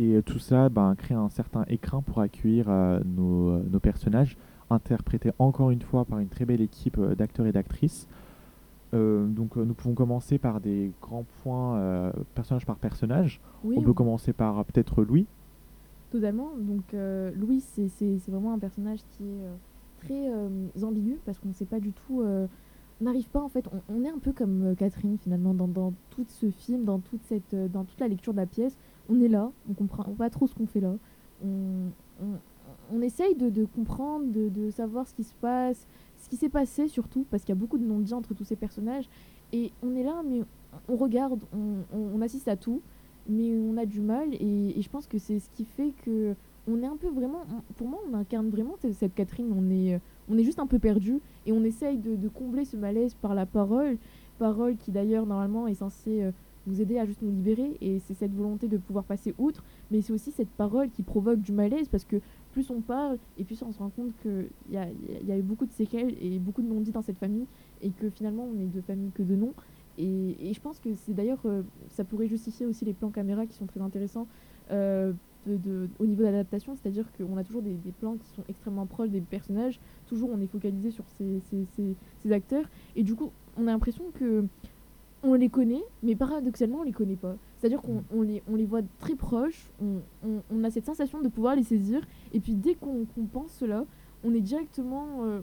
Et euh, tout ça ben, crée un certain écrin pour accueillir euh, nos, nos, personnages, interprétés encore une fois par une très belle équipe euh, d'acteurs et d'actrices. Donc nous pouvons commencer par des grands points personnage par personnage. on peut commencer par peut-être Louis. Totalement. Donc Louis, c'est vraiment un personnage qui est très ambigu parce qu'on ne sait pas du tout on n'arrive pas en fait, on, est un peu comme euh, Catherine finalement dans, dans, tout ce film, dans toute, cette, euh, dans toute la lecture de la pièce. On est là, on comprend pas trop ce qu'on fait là. On, on, essaye de, de comprendre, de, de, savoir ce qui se passe, ce qui s'est passé surtout, parce qu'il y a beaucoup de non-dits entre tous ces personnages. Et on est là, mais on regarde, on, assiste à tout, mais on a du mal. Et, je pense que c'est ce qui fait que on est un peu vraiment, pour moi, on incarne vraiment cette Catherine. On est, on est juste un peu perdu et on essaye de, combler ce malaise par la parole, parole qui d'ailleurs normalement est censée euh, nous aider à juste nous libérer et c'est cette volonté de pouvoir passer outre, mais c'est aussi cette parole qui provoque du malaise parce que plus on parle et plus on se rend compte qu'il y a, y a eu beaucoup de séquelles et beaucoup de non-dits dans cette famille et que finalement on est de famille que de noms. Et, je pense que c'est d'ailleurs, euh, ça pourrait justifier aussi les plans caméra qui sont très intéressants euh, au niveau d'adaptation, c'est-à-dire qu'on a toujours des, plans qui sont extrêmement proches des personnages, toujours on est focalisé sur ces, ces, acteurs, et du coup on a l'impression que on les connaît, mais paradoxalement on les connaît pas. C'est-à-dire qu'on on les, on les voit très proches, on, on, a cette sensation de pouvoir les saisir, et puis dès qu'on pense cela, on est directement euh,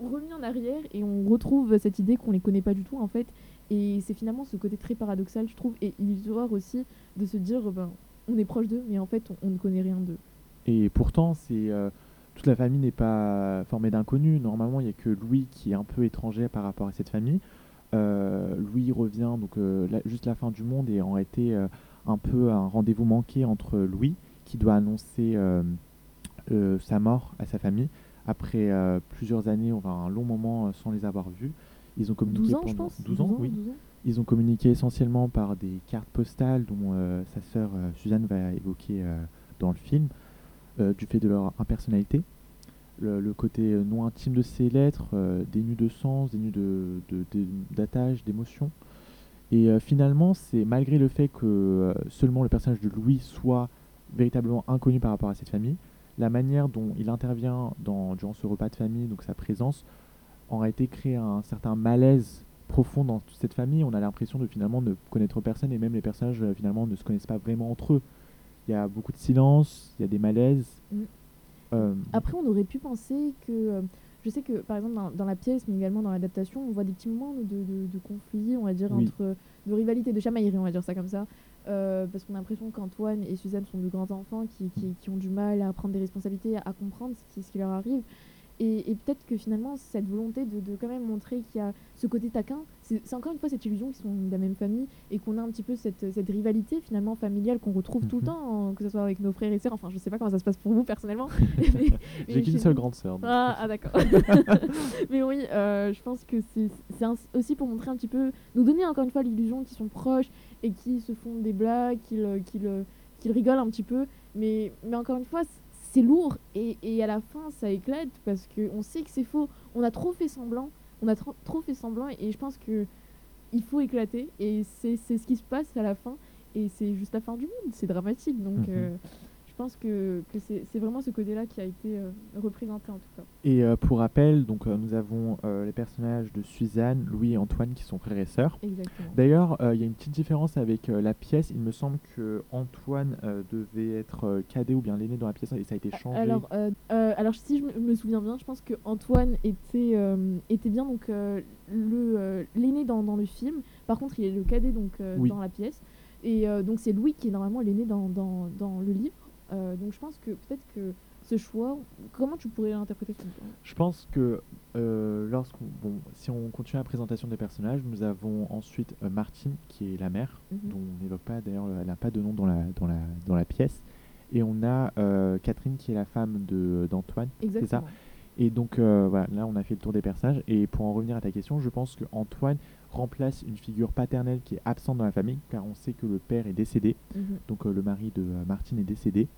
remis en arrière et on retrouve cette idée qu'on les connaît pas du tout en fait. Et c'est finalement ce côté très paradoxal, je trouve, et illusoire aussi, de se dire, ben, on est proche d'eux, mais en fait, on, ne connaît rien d'eux. Et pourtant, c'est euh, toute la famille n'est pas formée d'inconnus. Normalement, il n'y a que Louis qui est un peu étranger par rapport à cette famille. Euh, Louis revient donc euh, juste la fin du monde et en été un peu un rendez-vous manqué entre Louis qui doit annoncer sa mort à sa famille après plusieurs années, enfin un long moment sans les avoir vus. Ils ont communiqué 12 ans, je pense. 12 ans, oui. Ils ont communiqué essentiellement par des cartes postales dont euh, sa sœur euh, Suzanne va évoquer euh, dans le film, du fait de leur impersonnalité. Le, côté non intime de ces lettres, dénues de sens, dénues d'attache, de, d'émotion. Et finalement, c'est malgré le fait que seulement le personnage de Louis soit véritablement inconnu par rapport à cette famille, la manière dont il intervient dans, durant ce repas de famille, donc sa présence, aurait été créé un certain malaise profond dans cette famille. On a l'impression de finalement ne connaître personne et même les personnages euh, finalement ne se connaissent pas vraiment entre eux. Il y a beaucoup de silence, il y a des malaises. Mm. Euh, Après, on aurait pu penser que. Euh, je sais que par exemple dans, la pièce, mais également dans l'adaptation, on voit des petits moments de, de, conflit, on va dire, entre. de rivalité, de chamaillerie, on va dire ça comme ça. parce qu'on a l'impression qu'Antoine et Suzanne sont de grands enfants qui, qui, ont du mal à prendre des responsabilités, à, comprendre ce qui, ce qui leur arrive. Et, peut-être que finalement, cette volonté de, de quand même montrer qu'il y a ce côté taquin, c'est encore une fois cette illusion qu'ils sont de la même famille et qu'on a un petit peu cette, cette rivalité finalement familiale qu'on retrouve tout le mhm. temps, que ce soit avec nos frères et sœurs. Enfin, je sais pas comment ça se passe pour vous personnellement. *laughs* J'ai qu'une seule grande sœur. Ah, ah d'accord. *laughs* mais oui, euh, je pense que c'est aussi pour montrer un petit peu, nous donner encore une fois l'illusion qu'ils sont proches et qu'ils se font des blagues, qu'ils qu'ils rigolent un petit peu. Mais, mais encore une fois, c'est lourd et, et, à la fin ça éclate parce qu'on sait que c'est faux. On a trop fait semblant, on a trop, trop fait semblant et, je pense que il faut éclater et c'est ce qui se passe à la fin et c'est juste la fin du monde, c'est dramatique donc mhm. euh, pense que, que c'est vraiment ce côté-là qui a été euh, représenté en tout cas. Et euh, pour rappel, donc euh, nous avons les personnages de Suzanne, Louis et Antoine qui sont frères et sœurs. Exactement. D'ailleurs, il y a une petite différence avec la pièce. Il me semble que Antoine devait être cadet ou bien l'aîné dans la pièce et ça a été changé. Alors, alors si je me- souviens bien, je pense que Antoine était, était bien donc le l'aîné dans, dans le film. Par contre, il est le cadet donc Oui. dans la pièce. Et donc c'est Louis qui est normalement l'aîné dans, dans, dans le livre. Euh, donc je pense que peut-être que ce choix, comment tu pourrais l'interpréter Je pense que euh, lorsqu'on, bon, si on continue la présentation des personnages, nous avons ensuite euh, Martine qui est la mère, Mhm. dont on n'évoque pas d'ailleurs, elle n'a pas de nom dans la, dans la, dans la pièce. Et on a euh, Catherine qui est la femme de, d'Antoine. Exactement. Et donc voilà, là on a fait le tour des personnages. Et pour en revenir à ta question, je pense que Antoine remplace une figure paternelle qui est absente dans la famille, car on sait que le père est décédé, Mhm. donc euh, le mari de euh, Martine est décédé.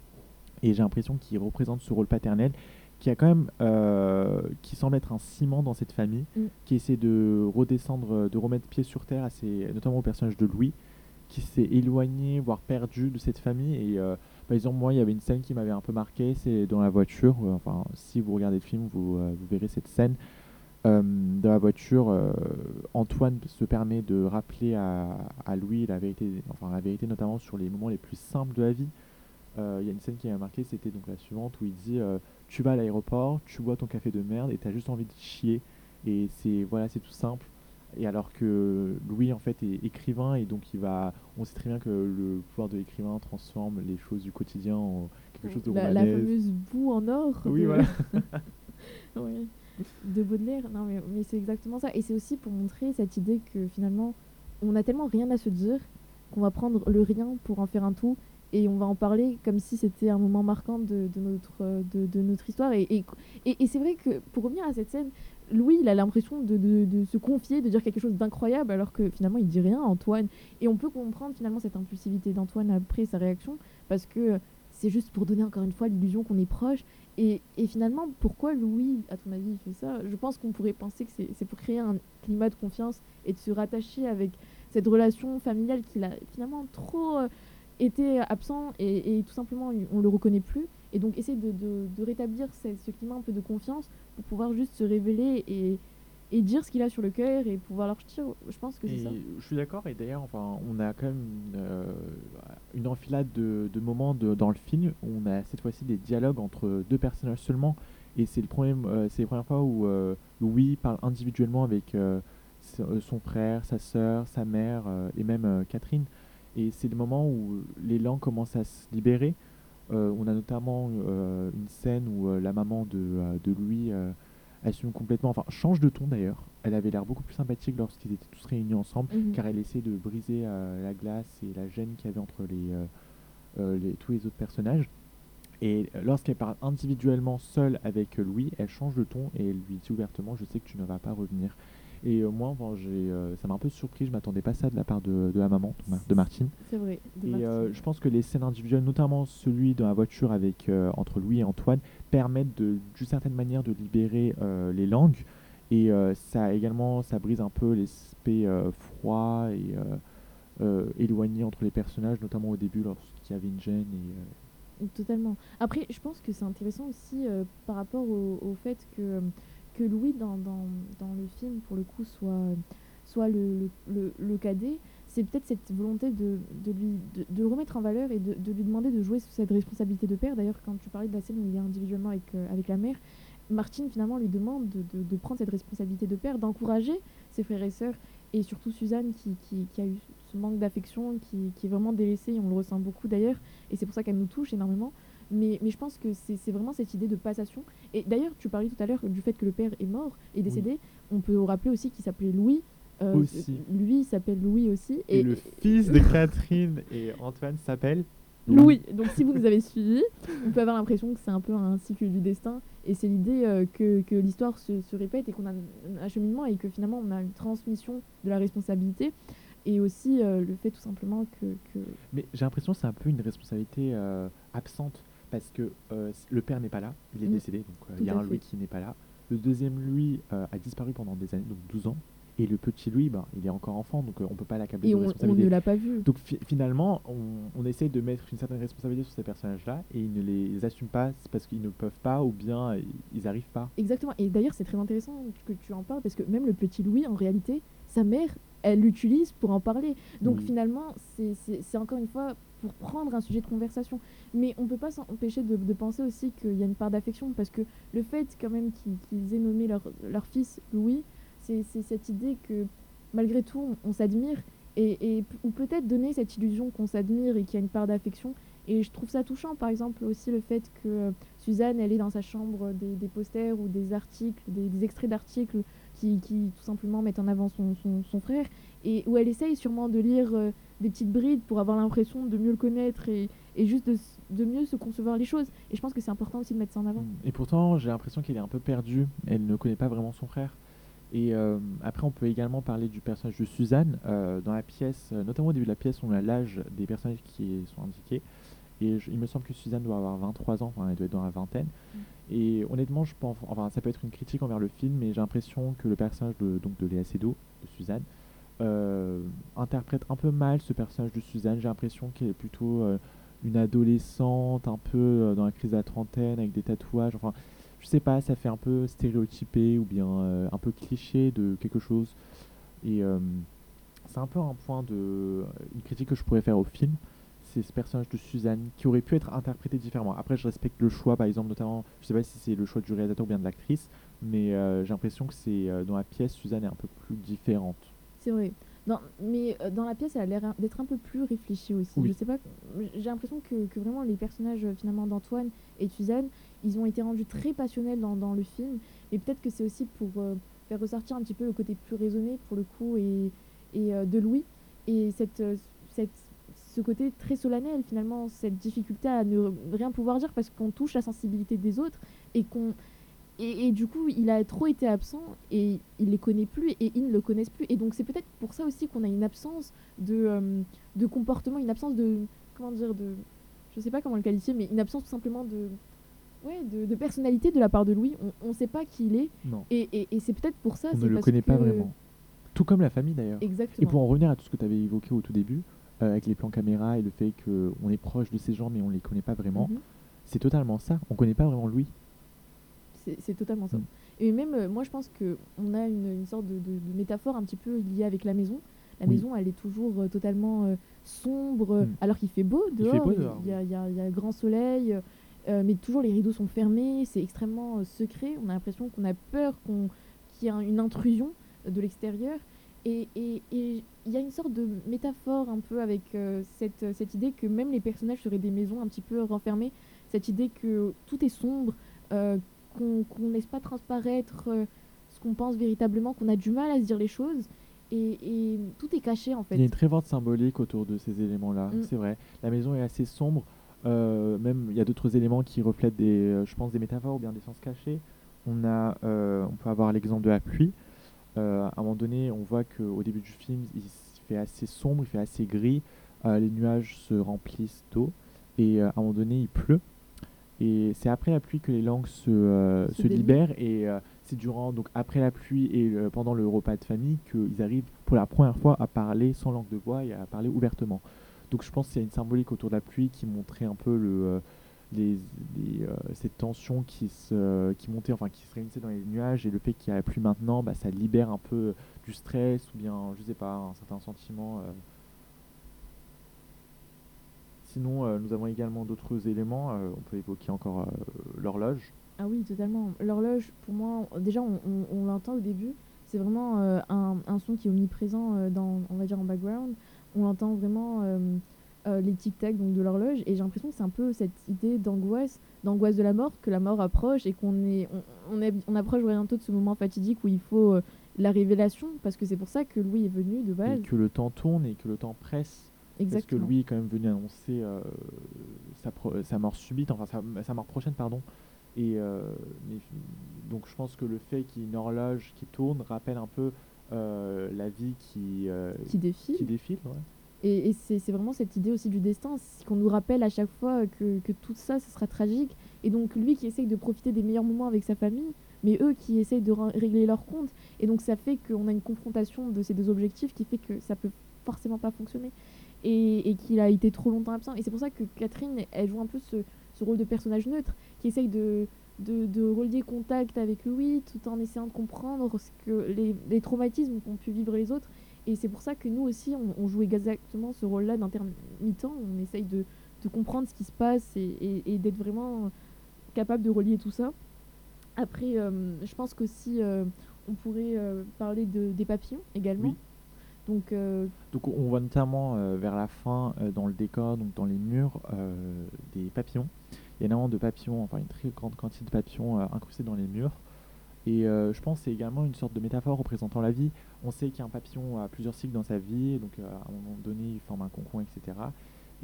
Et j'ai l'impression qu'il représente ce rôle paternel qui a quand même, euh, qui semble être un ciment dans cette famille, Mm. qui essaie de redescendre, de remettre pied sur terre, à ses- notamment au personnage de Louis, qui s'est éloigné, voire perdu de cette famille. Et euh, par exemple, moi, il y avait une scène qui m'avait un peu marqué, c'est dans la voiture. enfin, si vous regardez le film, vous, vous verrez cette scène. Euh, dans la voiture, euh, Antoine se permet de rappeler à, à Louis la vérité, enfin la vérité notamment sur les moments les plus simples de la vie. Euh, Il y a une scène qui m'a marqué, c'était donc la suivante où il dit tu vas à l'aéroport, tu bois ton café de merde et t'as juste envie de chier et c'est voilà c'est tout simple. Et alors que Louis en fait est écrivain et donc il va, on sait très bien que le pouvoir de l'écrivain transforme les choses du quotidien en quelque chose de la, la fameuse boue en or. Oui de- voilà. *laughs* Ouais. De Baudelaire. Non, mais, c'est exactement ça. Et c'est aussi pour montrer cette idée que finalement, on a tellement rien à se dire qu'on va prendre le rien pour en faire un tout et on va en parler comme si c'était un moment marquant de, notre, de, notre histoire. Et, et, c'est vrai que pour revenir à cette scène, Louis, il a l'impression de, de- se confier, de dire quelque chose d'incroyable, alors que finalement, il dit rien Antoine. Et on peut comprendre finalement cette impulsivité d'Antoine après sa réaction, parce que c'est juste pour donner encore une fois l'illusion qu'on est proche. Et, finalement, pourquoi Louis, à ton avis, fait ça? Je pense qu'on pourrait penser que c'est pour créer un climat de confiance et de se rattacher avec cette relation familiale qu'il a finalement trop euh, été absent et, tout simplement on le reconnaît plus. Et donc essayer de rétablir ce, ce climat un peu de confiance pour pouvoir juste se révéler et, et dire ce qu'il a sur le cœur et pouvoir leur dire. Je pense que c'est ça. je suis d'accord, et d'ailleurs, enfin, on a quand même une, euh, une enfilade de, de moments de- dans le film où on a cette fois-ci des dialogues entre deux personnages seulement. Et c'est le premier, euh, c'est les premières fois où euh, Louis parle individuellement avec son frère, sa sœur, sa mère et même Catherine. Et c'est le moment où les langues commencent à se libérer. On a notamment une scène où la maman de, de Louis assume complètement, enfin change de ton d'ailleurs. Elle avait l'air beaucoup plus sympathique lorsqu'ils étaient tous réunis ensemble, Mhm. car elle essaie de briser euh, la glace et la gêne qu'il y avait entre les, euh, euh, les- tous les autres personnages. Et lorsqu'elle parle individuellement seule avec Louis, elle change de ton et elle lui dit ouvertement Je sais que tu ne vas pas revenir. Et euh, moi, j'ai, euh, ça m'a un peu surpris, je m'attendais pas à ça de la part de, de la maman, de Mar- de Martine. C'est vrai. de Et euh, je pense que les scènes individuelles, notamment celui dans la voiture avec, euh, entre Louis et Antoine, permettent d'une certaine manière de libérer euh, les langues. Et ça également, ça brise un peu l'aspect froid et éloigné entre les personnages, notamment au début lorsqu'il y avait une gêne. Et, Totalement. Après, je pense que c'est intéressant aussi par rapport au, au fait que, Louis, dans, le film, pour le coup, soit, le, le, cadet. C'est peut-être cette volonté de, de lui de, de remettre en valeur et de, lui demander de jouer cette responsabilité de père. D'ailleurs, quand tu parlais de la scène où il est individuellement avec, euh, la mère, Martine finalement lui demande de, prendre cette responsabilité de père, d'encourager ses frères et sœurs et surtout Suzanne qui a eu ce manque d'affection, qui, qui est vraiment délaissée, et on le ressent beaucoup d'ailleurs, et c'est pour ça qu'elle nous touche énormément. Mais, mais je pense que c'est vraiment cette idée de passation. Et d'ailleurs, tu parlais tout à l'heure du fait que le père est mort, est décédé. On peut rappeler aussi qu'il s'appelait Louis. Euh, Aussi. Lui, il s'appelle Louis aussi. Et, le fils *laughs* de Catherine et Antoine s'appelle Louis. Donc si vous nous avez suivis, on peut avoir l'impression que c'est un peu un cycle du destin. Et c'est l'idée euh, que, que l'histoire se, se répète et qu'on a un acheminement et que finalement on a une transmission de la responsabilité. Et aussi euh, le fait tout simplement que... que- Mais j'ai l'impression que c'est un peu une responsabilité euh, absente parce que euh, le père n'est pas là, il est Mm. décédé, donc euh, il y a un Louis qui n'est pas là. Le deuxième Louis euh, a disparu pendant des années, donc 12 ans. Et le petit Louis, ben, il est encore enfant, donc on peut pas l'accabler de on, on responsabilité. ne l'a pas vu. Donc fi- finalement, on, on essaye de mettre une certaine responsabilité sur ces personnages-là et ils ne les assument pas parce qu'ils ne peuvent pas ou bien ils n'arrivent pas. Exactement. Et d'ailleurs, c'est très intéressant que tu en parles parce que même le petit Louis, en réalité, sa mère, elle l'utilise pour en parler. Donc Oui. finalement, c'est- encore une fois pour prendre un sujet de conversation. Mais on peut pas s'empêcher de, de penser aussi qu'il y a une part d'affection parce que le fait quand même qu'ils aient nommé leur, leur fils Louis, c'est cette idée que malgré tout, on, on s'admire et, ou peut-être donner cette illusion qu'on s'admire et qu'il y a une part d'affection. Et je trouve ça touchant, par exemple, aussi le fait que euh, Suzanne, elle est dans sa chambre des, des posters ou des articles, des, des extraits d'articles qui, tout simplement mettent en avant son, son- frère, et où elle essaye sûrement de lire euh, des petites brides pour avoir l'impression de mieux le connaître et, et juste de, de mieux se concevoir les choses. Et je pense que c'est important aussi de mettre ça en avant. Et pourtant, j'ai l'impression qu'elle est un peu perdue. Elle ne connaît pas vraiment son frère. Et euh, après, on peut également parler du personnage de Suzanne. Euh, dans la pièce, notamment au début de la pièce, on a l'âge des personnages qui sont indiqués. Et je- il me semble que Suzanne doit avoir 23 ans, enfin, elle doit être dans la vingtaine. Et honnêtement, je pense, enfin, ça peut être une critique envers le film, mais j'ai l'impression que le personnage de, donc, de Léa Seydoux, de Suzanne, euh, interprète un peu mal ce personnage de Suzanne. J'ai l'impression qu'elle est plutôt euh, une adolescente, un peu euh, dans la crise de la trentaine, avec des tatouages. Enfin, je sais pas, ça fait un peu stéréotypé ou bien un peu cliché de quelque chose. Et c'est un peu un point de. une critique que je pourrais faire au film. C'est ce personnage de Suzanne qui aurait pu être interprété différemment. Après, je respecte le choix, par exemple, notamment, je sais pas si c'est le choix du réalisateur ou bien de l'actrice, mais euh, j'ai l'impression que c'est euh, dans la pièce, Suzanne est un peu plus différente. C'est vrai. Non, mais euh, dans la pièce, elle a l'air d'être un peu plus réfléchie aussi. Oui. Je sais pas, j'ai l'impression que, que vraiment les personnages finalement d'Antoine et de Suzanne, ils ont été rendus très passionnels dans, dans le film. Et peut-être que c'est aussi pour faire ressortir un petit peu le côté plus raisonné pour le coup et, et de Louis et cette, cette ce côté très solennel finalement, cette difficulté à ne rien pouvoir dire parce qu'on touche la sensibilité des autres et qu'on et, et du coup, il a trop été absent et il les connaît plus et ils ne le connaissent plus. Et donc, c'est peut-être pour ça aussi qu'on a une absence de, euh, de comportement, une absence de. Comment dire de, Je sais pas comment le qualifier, mais une absence tout simplement de. Ouais, de, de personnalité de la part de Louis. On ne sait pas qui il est. Non, Et, et, et c'est peut-être pour ça. on ne le parce connaît pas vraiment. Tout comme la famille d'ailleurs. Et Exactement. pour en revenir à tout ce que tu avais évoqué au tout début, avec les plans caméra et le fait qu'on est proche de ces gens mais on les connaît pas vraiment, Mhm. c'est totalement ça. On connaît pas vraiment Louis. C'est totalement ça. Mm. Et même, euh, moi, je pense qu'on a une, une sorte de, de- de métaphore un petit peu liée avec la maison. La Oui. maison, elle est toujours euh, totalement euh, sombre, euh, Mm. alors qu'il fait beau dehors. Il y a, il y a- il y a le grand soleil, euh, euh, mais toujours les rideaux sont fermés. C'est extrêmement euh, secret. On a l'impression qu'on a peur qu'on- qu'il y ait un- une intrusion euh, de l'extérieur. Et il y a une sorte de métaphore un peu avec euh, cette, cette idée que même les personnages seraient des maisons un petit peu renfermées. Cette idée que tout est sombre, euh, qu'on ne laisse pas transparaître euh, ce qu'on pense véritablement, qu'on a du mal à se dire les choses. Et, et tout est caché en fait. Il y a une très forte symbolique autour de ces éléments-là, Mm. c'est vrai. La maison est assez sombre. euh, même il y a d'autres éléments qui reflètent des, euh, je pense, des métaphores ou bien des sens cachés. On a, euh, on peut avoir l'exemple de la pluie. Euh, à un moment donné, on voit qu'au début du film, il fait assez sombre, il fait assez gris. euh, les nuages se remplissent d'eau et euh, à un moment donné, il pleut. Et c'est après la pluie que les langues se, Se libèrent et c'est durant donc après la pluie et pendant le repas de famille qu'ils arrivent pour la première fois à parler sans langue de bois et à parler ouvertement. Donc je pense qu'il y a une symbolique autour de la pluie qui montrait un peu le, les, les, euh, cette tension qui se qui montait enfin qui se réunissait dans les nuages et le fait qu'il y a pluie maintenant bah, ça libère un peu du stress ou bien je sais pas un certain sentiment euh. sinon euh, nous avons également d'autres éléments on peut évoquer encore l'horloge Ah oui, totalement. L'horloge, pour moi, déjà, on, on- l'entend au début. C'est vraiment un, un son qui est omniprésent dans, on va dire, en background. On entend vraiment euh, les tic-tac donc de l'horloge. Et j'ai l'impression que c'est un peu cette idée d'angoisse, d'angoisse de la mort, que la mort approche et qu'on est, on, on, est- on approche bientôt de ce moment fatidique où il faut euh, la révélation. Parce que c'est pour ça que Louis est venu de base. et que le temps tourne et que le temps presse parce que lui est quand même venu annoncer euh, sa, pro- sa mort subite, enfin sa, sa mort prochaine, pardon. Et mais donc je pense que le fait qu'il y ait une horloge qui tourne rappelle un peu la vie qui, qui défile. qui défile. ouais. Et, c'est vraiment cette idée aussi du destin, qu'on nous rappelle à chaque fois que, que tout ça, ce sera tragique. Et donc lui qui essaye de profiter des meilleurs moments avec sa famille, mais eux qui essayent de régler leur compte. Et donc ça fait qu'on a une confrontation de ces deux objectifs qui fait que ça peut forcément pas fonctionner. Et, qu'il a été trop longtemps absent. Et c'est pour ça que Catherine, elle joue un peu ce, rôle de personnage neutre, qui essaye de, relier contact avec Louis tout en essayant de comprendre ce que les, les traumatismes qu'ont pu vivre les autres. Et c'est pour ça que nous aussi, on, joue exactement ce rôle-là d'intermittent. On essaye de, de, comprendre ce qui se passe et, et, d'être vraiment capable de relier tout ça. Après, euh, je pense qu'aussi, euh, on pourrait euh, parler de, des papillons également. Donc, donc, on voit notamment vers la fin dans le décor, donc dans les murs, des papillons. Il y a énormément de papillons, enfin une très grande quantité de papillons incrustés dans les murs. Et je pense que c'est également une sorte de métaphore représentant la vie. On sait qu'un papillon a plusieurs cycles dans sa vie, donc à un moment donné il forme un concombre, etc.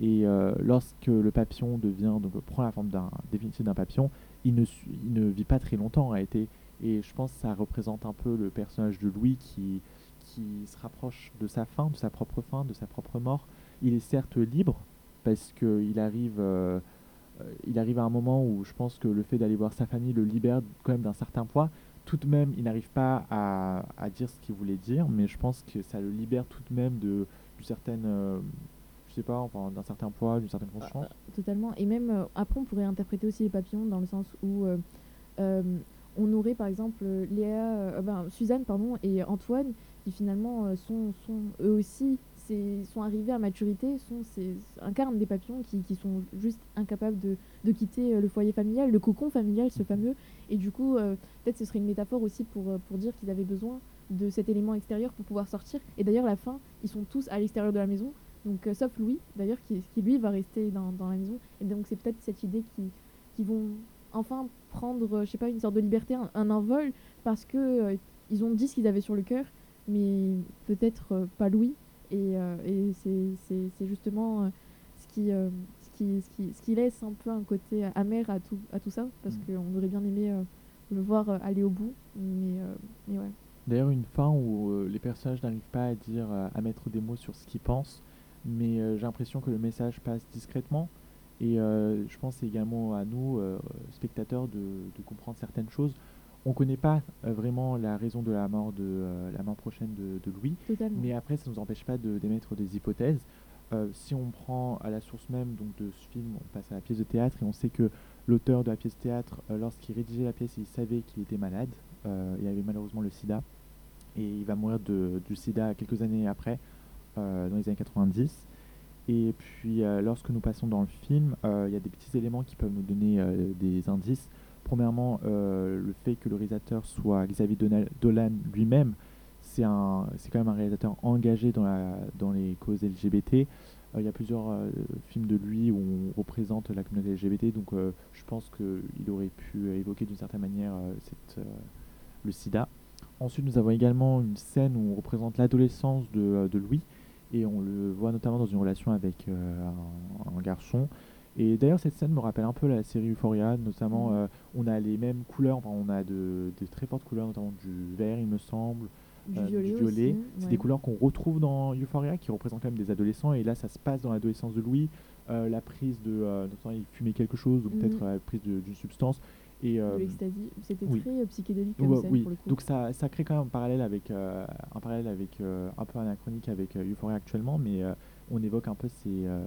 Et lorsque le papillon devient, donc prend la forme définitive d'un papillon, il ne, il ne vit pas très longtemps en réalité. Et je pense que ça représente un peu le personnage de Louis qui, qui se rapproche de sa fin, de sa propre fin, de sa propre mort. Il est certes libre parce qu'il arrive, euh, arrive à un moment où je pense que le fait d'aller voir sa famille le libère quand même d'un certain poids. Tout de même, il n'arrive pas à, à, dire ce qu'il voulait dire, mais je pense que ça le libère tout de même de, d'une certaine, euh, je sais pas, enfin, d'un certain poids, d'une certaine conscience. Ah, totalement. Et même euh, après, on pourrait interpréter aussi les papillons dans le sens où on aurait par exemple Léa, ben, Suzanne pardon, et Antoine qui finalement euh, sont, sont eux aussi sont arrivés à maturité, sont, incarnent des papillons qui, qui, sont juste incapables de, de, quitter euh, le foyer familial, le cocon familial, ce fameux. Et du coup, euh, peut-être ce serait une métaphore aussi pour, pour dire qu'ils avaient besoin de cet élément extérieur pour pouvoir sortir. Et d'ailleurs, la fin, ils sont tous à l'extérieur de la maison, donc sauf Louis, d'ailleurs, qui, qui, lui va rester dans, dans la maison. Et donc c'est peut-être cette idée qui, qui vont enfin prendre, je sais pas, une sorte de liberté, un, envol, parce que ils ont dit ce qu'ils avaient sur le cœur mais peut-être euh, pas Louis. Et, euh, et c'est justement euh, ce qui, ce, qui, ce, qui, ce qui laisse un peu un côté amer à tout, à tout ça, parce mm. qu'on aurait bien aimé le voir aller au bout. Mais, mais ouais. D'ailleurs, une fin où les personnages n'arrivent pas à dire, à mettre des mots sur ce qu'ils pensent, mais j'ai l'impression que le message passe discrètement. Et je pense également à nous, spectateurs, de, de, comprendre certaines choses on ne connaît pas euh, vraiment la raison de la mort de euh, la mort prochaine de, Louis, mais après ça ne nous empêche pas d'émettre des hypothèses. Euh, si on prend à la source même donc de ce film, on passe à la pièce de théâtre et on sait que l'auteur de la pièce de théâtre, lorsqu'il rédigeait la pièce, il savait qu'il était malade. il avait malheureusement le sida et il va mourir de, du sida quelques années après, dans les années 90. Et puis lorsque nous passons dans le film, il y a des petits éléments qui peuvent nous donner des indices. Premièrement, euh, le fait que le réalisateur soit Xavier Dolan lui-même, c'est quand même un réalisateur engagé dans, les causes LGBT. Euh, il y a plusieurs euh, films de lui où on représente la communauté LGBT, donc je pense qu'il aurait pu évoquer d'une certaine manière le sida. Ensuite, nous avons également une scène où on représente l'adolescence de, Louis, et on le voit notamment dans une relation avec un, garçon. Et d'ailleurs, cette scène me rappelle un peu la série Euphoria, notamment mm. euh, on a les mêmes couleurs, enfin, on a de, très fortes couleurs, notamment du vert, il me semble, du euh, violet. C'est des couleurs qu'on retrouve dans Euphoria, qui représentent quand même des adolescents, et là, ça se passe dans l'adolescence de Louis. Euh, la prise de, notamment, il fumait quelque chose, ou peut-être mm. la prise d'une substance. Et, c'était très psychédélique comme scène, oui. pour le coup. Donc ça, ça crée quand même un parallèle avec, un, parallèle avec un peu anachronique avec Euphoria actuellement, mais on évoque un peu ces, euh,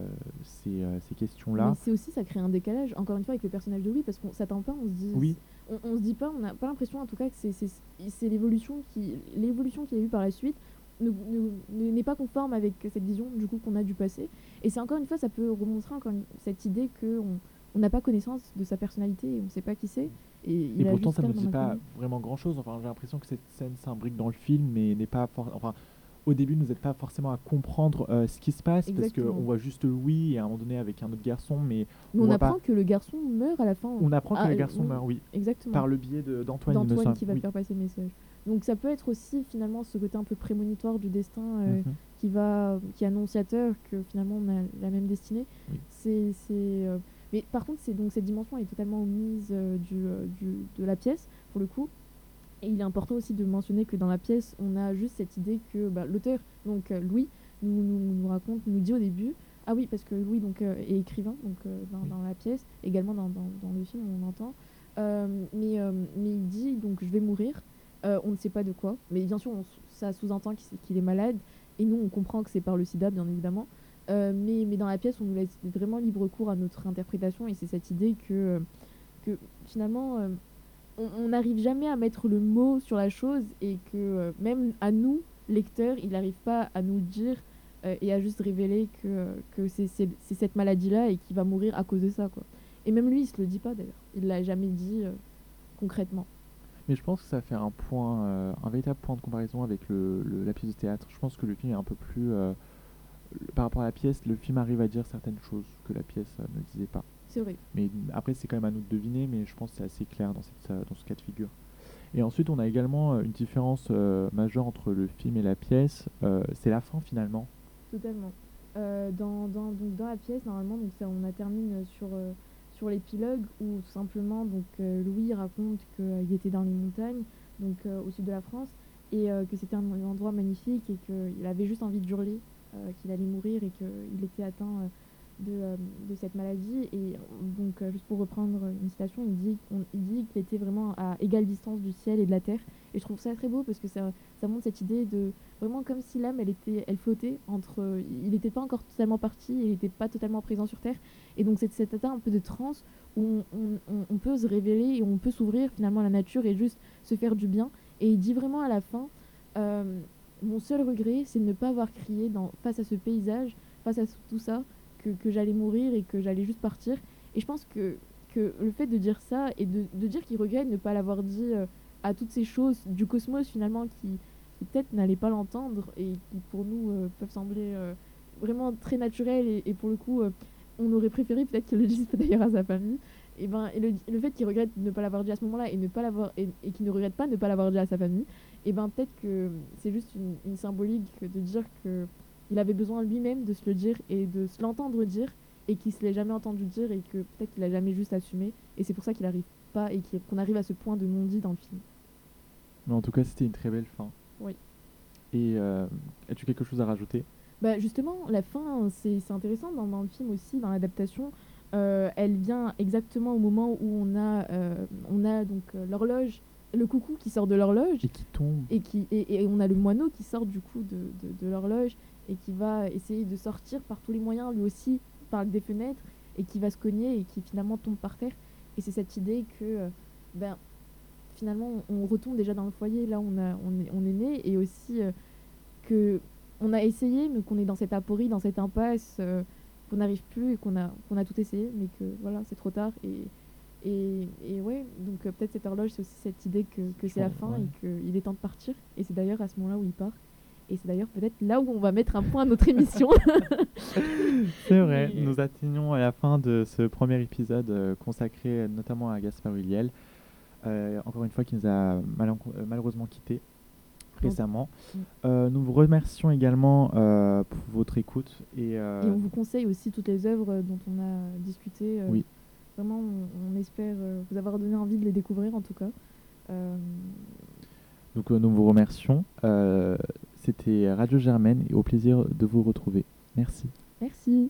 euh, ces, questions-là. C'est aussi, ça crée un décalage, encore une fois, avec le personnage de Louis, parce qu'on s'attend pas, on se dit. Oui. On, on se dit pas, on n'a pas l'impression en tout cas que c'est l'évolution qui l'évolution qu'il y a eu par la suite n'est pas conforme avec cette vision du coup qu'on a du passé. Et c'est encore une fois, ça peut remontrer encore cette idée qu'on on n'a pas connaissance de sa personnalité et on ne sait pas qui c'est. Et, et pourtant, ça ne dit pas vraiment grand-chose. Enfin, j'ai l'impression que cette scène s'imbrique dans le film, mais n'est pas enfin, au début, nous n'êtes pas forcément à comprendre euh, ce qui se passe parce qu'on voit juste Louis et à un moment donné avec un autre garçon, mais on, apprend que le garçon meurt à la fin. On apprend que le ah, garçon meurt, oui. Exactement. Par le biais d'Antoine. D'Antoine qui va faire passer le message. Donc ça peut être aussi finalement ce côté un peu prémonitoire du destin euh, mhm. qui va, qui est annonciateur que finalement on a la même destinée. C'est, euh, mais par contre, c'est donc cette dimension est totalement omise du, du, de la pièce pour le coup. Et il est important aussi de mentionner que dans la pièce, on a juste cette idée que bah, l'auteur, donc euh, Louis, nous, nous, nous, raconte, nous dit au début, ah oui, parce que Louis donc, euh, est écrivain donc, euh, dans, dans, la pièce, également dans, dans, dans, le film, on entend, Euh, mais, mais il dit donc je vais mourir. On ne sait pas de quoi, mais bien sûr on ça sous-entend qu'il est malade. Et nous on comprend que c'est par le sida bien évidemment. Mais, mais dans la pièce on nous laisse vraiment libre cours à notre interprétation et c'est cette idée que, que finalement on n'arrive jamais à mettre le mot sur la chose et que euh, même à nous, lecteurs, il n'arrive pas à nous dire euh, et à juste révéler que, que c'est cette maladie-là et qu'il va mourir à cause de ça. Quoi. Et même lui, il se le dit pas d'ailleurs. Il l'a jamais dit euh, concrètement. Mais je pense que ça fait un point, un véritable point de comparaison avec le, la pièce de théâtre. Je pense que le film est un peu plus. par rapport à la pièce, le film arrive à dire certaines choses que la pièce ne disait pas. C'est vrai. Mais après, c'est quand même à nous de deviner, mais je pense que c'est assez clair dans, cette, euh, dans ce cas de figure. Et ensuite, on a également euh, une différence euh, majeure entre le film et la pièce. euh, c'est la fin finalement. Totalement. Euh, dans, dans, donc dans la pièce, normalement, donc ça, on a termine sur, sur l'épilogue où tout simplement donc, Louis raconte qu'il était dans les montagnes, donc au sud de la France, et que c'était un, endroit magnifique et qu'il avait juste envie de hurler, qu'il allait mourir et qu'il était atteint de, euh, de cette maladie. Et euh, donc, euh, juste pour reprendre une citation, il dit, on- il dit qu'il était vraiment à égale distance du ciel et de la terre. Et je trouve ça très beau parce que ça, ça montre cette idée de vraiment comme si l'âme elle était elle flottait entre il n'était pas encore totalement parti il n'était pas totalement présent sur terre et donc c'est cet état un peu de transe où on, peut se révéler et on peut s'ouvrir finalement à la nature et juste se faire du bien et il dit vraiment à la fin mon seul regret c'est de ne pas avoir crié dans, face à ce paysage face à tout ça que, j'allais mourir et que j'allais juste partir. Et je pense que, que le fait de dire ça et de, de dire qu'il regrette ne pas l'avoir dit euh, à toutes ces choses du cosmos finalement qui, peut-être n'allaient pas l'entendre et qui pour nous euh, peuvent sembler euh, vraiment très naturels et, pour le coup on aurait préféré peut-être qu'il le dise *laughs* d'ailleurs à sa famille et ben et le, le fait qu'il regrette de ne pas l'avoir dit à ce moment-là et et, et qu'il ne regrette pas ne pas l'avoir dit à sa famille et ben peut-être que c'est juste une symbolique de dire que il avait besoin lui-même de se le dire et de se l'entendre dire et qu'il se l'ait jamais entendu dire et que peut-être qu'il a jamais juste assumé et c'est pour ça qu'il arrive pas et qu'on arrive à ce point de non-dit dans le film Mais en tout cas, c'était une très belle fin. Oui. Et euh, as-tu quelque chose à rajouter? Bah justement, la fin, c'est c'est intéressant dans, dans le film aussi, dans l'adaptation. Euh, elle vient exactement au moment où on a, euh, on a donc l'horloge, le coucou qui sort de l'horloge Et qui tombe. et, qui, et, et on a le moineau qui sort du coup de, de, de l'horloge et qui va essayer de sortir par tous les moyens, lui aussi, par des fenêtres, et qui va se cogner et qui finalement tombe par terre. Et c'est cette idée que, euh, ben, finalement, on, retombe déjà dans le foyer, là on, a, on, est, on est né, et aussi euh, que on a essayé, mais qu'on est dans cette aporie, dans cette impasse, euh, qu'on n'arrive plus et qu'on a, qu'on a tout essayé, mais que voilà, c'est trop tard. Et, et, et ouais, donc euh, peut-être cette horloge, c'est aussi cette idée que, que c'est la fin ouais. et qu'il est temps de partir. Et c'est d'ailleurs à ce moment-là où il part. Et c'est d'ailleurs peut-être là où on va mettre un point à notre *laughs* émission. C'est vrai, Mais- nous atteignons à la fin de ce premier épisode euh, consacré euh, notamment à Gaspard Ulliel. Euh, encore une fois, qui nous a euh, malheureusement quittés récemment. Mm. Euh, nous vous remercions également euh, pour votre écoute. Et, euh, Et on vous conseille aussi toutes les œuvres dont on a discuté. euh, Oui. Vraiment, on, on espère euh, vous avoir donné envie de les découvrir en tout cas. Euh, donc euh, nous vous remercions. C'était Radio Germaine et au plaisir de vous retrouver. Merci. merci.